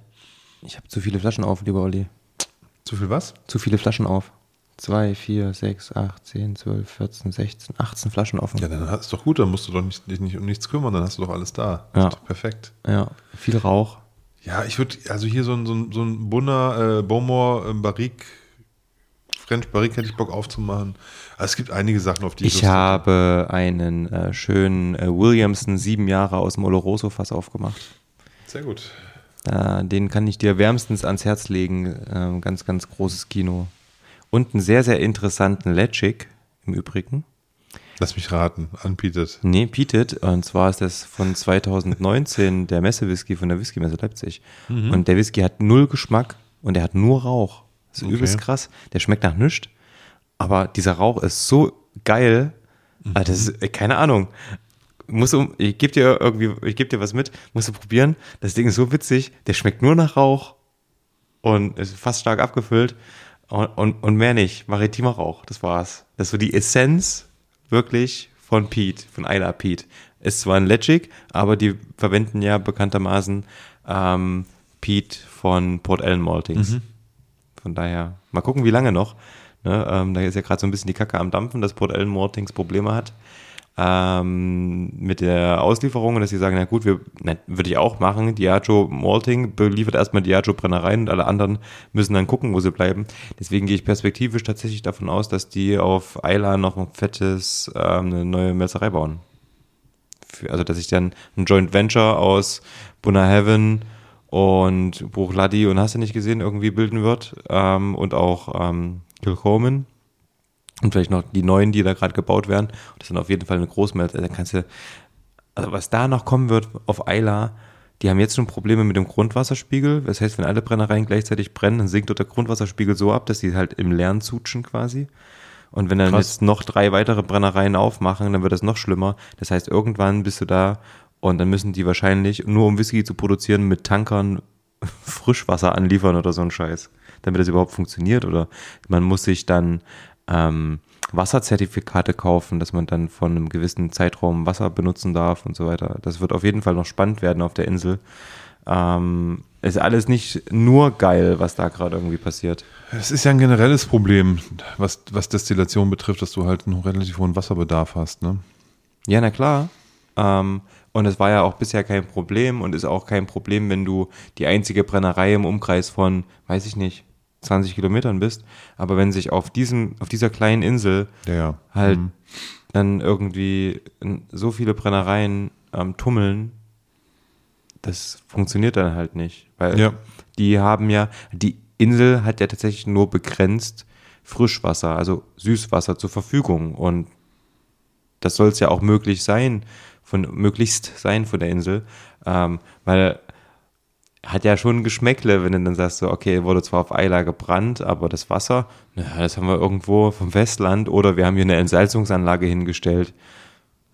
ich hab zu viele Flaschen auf, lieber Olli. Zu viel was? Zu viele Flaschen auf. 2, 4, 6, 8, 10, 12, 14, 16, 18 Flaschen offen. Ja, dann ist doch gut, dann musst du doch nicht, dich nicht um nichts kümmern, dann hast du doch alles da. Ja. Ist doch perfekt. Ja, viel Rauch. Ja, ich würde, also hier so ein, so ein, so ein Bunner, äh, Beaumont, äh, Barrique, French Barrique hätte ich Bock aufzumachen. Also es gibt einige Sachen, auf die Ich Lust hätte. habe einen äh, schönen äh, Williamson sieben Jahre aus dem Oloroso-Fass aufgemacht. Sehr gut. Äh, den kann ich dir wärmstens ans Herz legen. Ähm, ganz, ganz großes Kino. Und einen sehr, sehr interessanten Legic im Übrigen. Lass mich raten, unpeated. Nee, Peated. Und zwar ist das von 2019 der Messe-Whisky von der Whisky-Messe Leipzig. Und der Whisky hat null Geschmack und der hat nur Rauch. Das ist Okay. übelst krass. Der schmeckt nach nichts. Aber dieser Rauch ist so geil. Ah, Das ist, äh, keine Ahnung. Muss um, ich gebe dir irgendwie, ich gebe dir was mit, musst du probieren. Das Ding ist so witzig. Der schmeckt nur nach Rauch und ist fast stark abgefüllt und, und, und mehr nicht. Maritimer Rauch, das war's. Das ist so die Essenz wirklich von Pete, von Isla Pete. Ist zwar ein Legic, aber die verwenden ja bekanntermaßen ähm, Pete von Port Ellen Maltings. Von daher, mal gucken, wie lange noch. Ne, ähm, da ist ja gerade so ein bisschen die Kacke am Dampfen, dass Port Ellen Maltings Probleme hat ähm, mit der Auslieferung dass sie sagen, na gut, wir, ne, würde ich auch machen, Diageo Malting beliefert erstmal Diageo Brennereien und alle anderen müssen dann gucken, wo sie bleiben. Deswegen gehe ich perspektivisch tatsächlich davon aus, dass die auf Eila noch ein fettes, ähm, eine neue Melzerei bauen. Für, also, dass ich dann ein Joint Venture aus Buna Heaven und Bruchladi und hast du nicht gesehen, irgendwie bilden wird ähm, und auch ähm, Kilchoman und vielleicht noch die neuen, die da gerade gebaut werden. Das sind auf jeden Fall eine Großmelze. Da kannst du, also was da noch kommen wird auf Eila, die haben jetzt schon Probleme mit dem Grundwasserspiegel. Das heißt, wenn alle Brennereien gleichzeitig brennen, dann sinkt dort der Grundwasserspiegel so ab, dass die halt im Leeren zutschen quasi. Und wenn dann Krass. jetzt noch drei weitere Brennereien aufmachen, dann wird das noch schlimmer. Das heißt, irgendwann bist du da und dann müssen die wahrscheinlich, nur um Whisky zu produzieren, mit Tankern Frischwasser anliefern oder so ein Scheiß, damit das überhaupt funktioniert. Oder man muss sich dann ähm, Wasserzertifikate kaufen, dass man dann von einem gewissen Zeitraum Wasser benutzen darf und so weiter. Das wird auf jeden Fall noch spannend werden auf der Insel. Ähm, ist alles nicht nur geil, was da gerade irgendwie passiert. Es ist ja ein generelles Problem, was, was Destillation betrifft, dass du halt einen relativ hohen Wasserbedarf hast. Ne? Ja, na klar. Ähm, und es war ja auch bisher kein Problem und ist auch kein Problem, wenn du die einzige Brennerei im Umkreis von, weiß ich nicht, 20 Kilometern bist. Aber wenn sich auf diesem, auf dieser kleinen Insel Ja, halt Mhm. dann irgendwie so viele Brennereien ähm, tummeln, das funktioniert dann halt nicht. Weil Ja. die haben ja, die Insel hat ja tatsächlich nur begrenzt Frischwasser, also Süßwasser zur Verfügung. Und das soll es ja auch möglich sein, von, möglichst sein von der Insel. Ähm, weil hat ja schon ein Geschmäckle, wenn du dann sagst, so, okay, wurde zwar auf Eila gebrannt, aber das Wasser, naja, das haben wir irgendwo vom Festland oder wir haben hier eine Entsalzungsanlage hingestellt.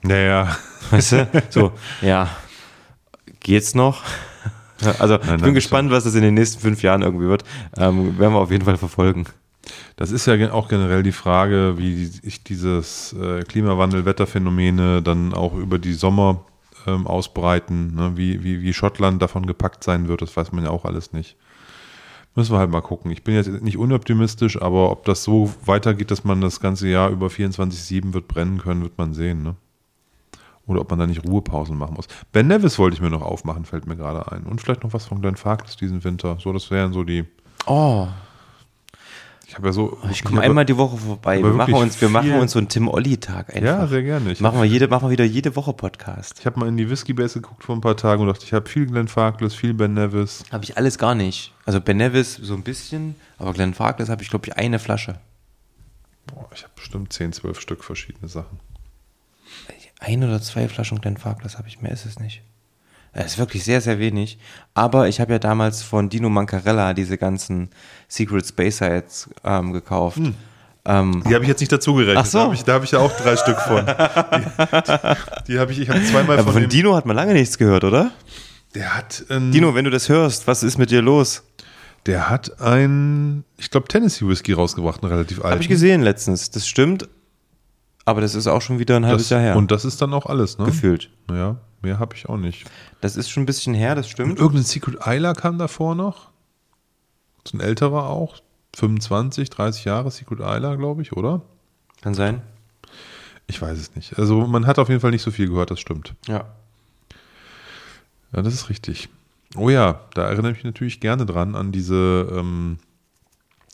Naja. Weißt du? So, ja, geht's noch? Also, ich nein, bin das gespannt, was das in den nächsten fünf Jahren irgendwie wird. Ähm, werden wir auf jeden Fall verfolgen. Das ist ja auch generell die Frage, wie sich dieses äh, Klimawandel-Wetterphänomene dann auch über die Sommer ähm, ausbreiten. Ne? Wie, wie, wie Schottland davon gepackt sein wird, das weiß man ja auch alles nicht. Müssen wir halt mal gucken. Ich bin jetzt nicht unoptimistisch, aber ob das so weitergeht, dass man das ganze Jahr über 24-7 wird brennen können, wird man sehen. Ne? Oder ob man da nicht Ruhepausen machen muss. Ben Nevis wollte ich mir noch aufmachen, fällt mir gerade ein. Und vielleicht noch was von Glenn Farkas diesen Winter. So, das wären so die. Oh, Ich habe ja so. ich komme einmal die Woche vorbei. Wir machen, uns, wir machen uns so einen Tim-Olli-Tag einfach. Ja, sehr gerne. Ich machen, wir jede, machen wir wieder jede Woche Podcast. Ich habe mal in die Whisky Base geguckt vor ein paar Tagen und dachte, ich habe viel Glenn Farkless, viel Ben Nevis. Habe ich alles gar nicht. Also Ben Nevis so ein bisschen, aber Glenn Farkless habe ich, glaube ich, eine Flasche. Boah, ich habe bestimmt 10, 12 Stück verschiedene Sachen. Ein oder zwei Flaschen Glen Farkless habe ich, mehr ist es nicht. Das ist wirklich sehr, sehr wenig. Aber ich habe ja damals von Dino Mancarella diese ganzen Secret Space Sites ähm, gekauft. Ähm, Die habe ich jetzt nicht dazu gerechnet. Ach so. Da habe ich, da hab ich ja auch drei Stück von. Die, die habe ich, ich habe zweimal aber von, von Dino hat man lange nichts gehört, oder? Der hat, ähm, Dino, wenn du das hörst, was ist mit dir los? der hat ein, ich glaube, Tennessee Whisky rausgebracht, einen relativ alten. Habe ich gesehen letztens. Das stimmt. Aber das ist auch schon wieder ein halbes das, Jahr her. Und das ist dann auch alles, ne? gefühlt. Ja, mehr habe ich auch nicht. Das ist schon ein bisschen her, das Und stimmt. irgendein Secret Isla kam davor noch. So ein älterer auch. 25, 30 Jahre Secret Isla, glaube ich, oder? Kann sein. Ich weiß es nicht. Also man hat auf jeden Fall nicht so viel gehört, das stimmt. Ja. Ja, das ist richtig. Oh ja, da erinnere ich mich natürlich gerne dran an diese, ähm,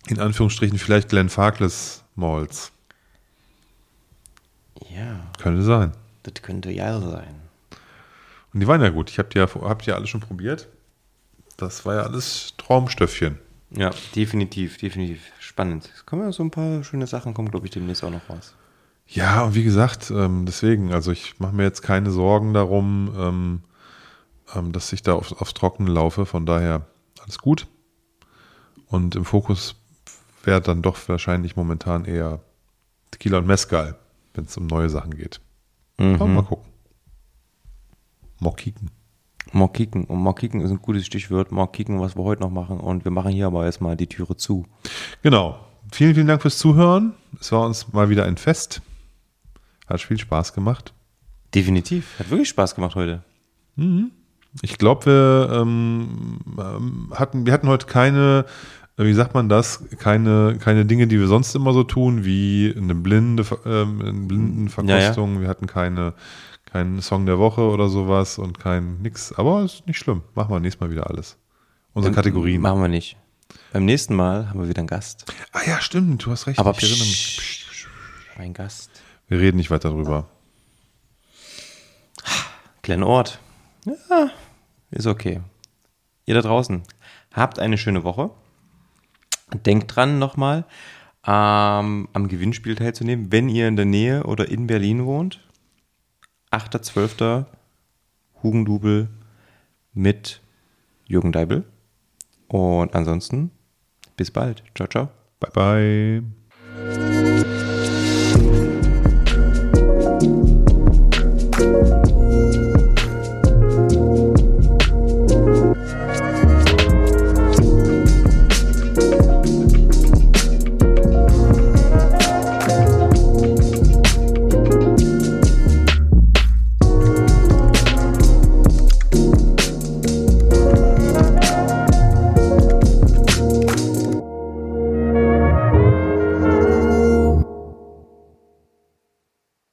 in Anführungsstrichen, vielleicht Glenn Farkless Malls. Ja, Könnte sein. das könnte ja sein. Und die waren ja gut. Ich habe die, ja, hab die ja alle schon probiert. Das war ja alles Traumstöffchen. Ja, definitiv, definitiv. Spannend. Es kommen ja so ein paar schöne Sachen, kommen, glaube ich, demnächst auch noch raus. Ja, und wie gesagt, ähm, deswegen, also ich mache mir jetzt keine Sorgen darum, ähm, ähm, dass ich da aufs, aufs Trockene laufe. Von daher alles gut. Und im Fokus wäre dann doch wahrscheinlich momentan eher Tequila und Mezcal, wenn es um neue Sachen geht. Aber mal gucken. Mokiken. Morkiken. Und Morkiken ist ein gutes Stichwort. Morkiken, was wir heute noch machen. Und wir machen hier aber erstmal die Türe zu. Genau. Vielen, vielen Dank fürs Zuhören. Es war uns mal wieder ein Fest. Hat viel Spaß gemacht. Definitiv. Hat wirklich Spaß gemacht heute. Ich glaube, wir ähm, ähm, hatten, wir hatten heute keine, wie sagt man das, keine, keine Dinge, die wir sonst immer so tun, wie eine blinde, ähm, eine Blindenverkostung. Wir hatten keine, keinen Song der Woche oder sowas und kein nix. Aber ist nicht schlimm. Machen wir nächstes Mal wieder alles. Unsere Kategorien. Machen wir nicht. Beim nächsten Mal haben wir wieder einen Gast. Ah ja, stimmt. Du hast recht. Aber ich erinnere mich. psch, mein Gast. Wir reden nicht weiter drüber. Kleiner Ort. Ja, ist okay. Ihr da draußen, habt eine schöne Woche. Denkt dran nochmal, ähm, am Gewinnspiel teilzunehmen, wenn ihr in der Nähe oder in Berlin wohnt. 8.12. Hugendubel mit Jürgen Deibel. Und ansonsten, bis bald. Ciao, ciao. Bye, bye.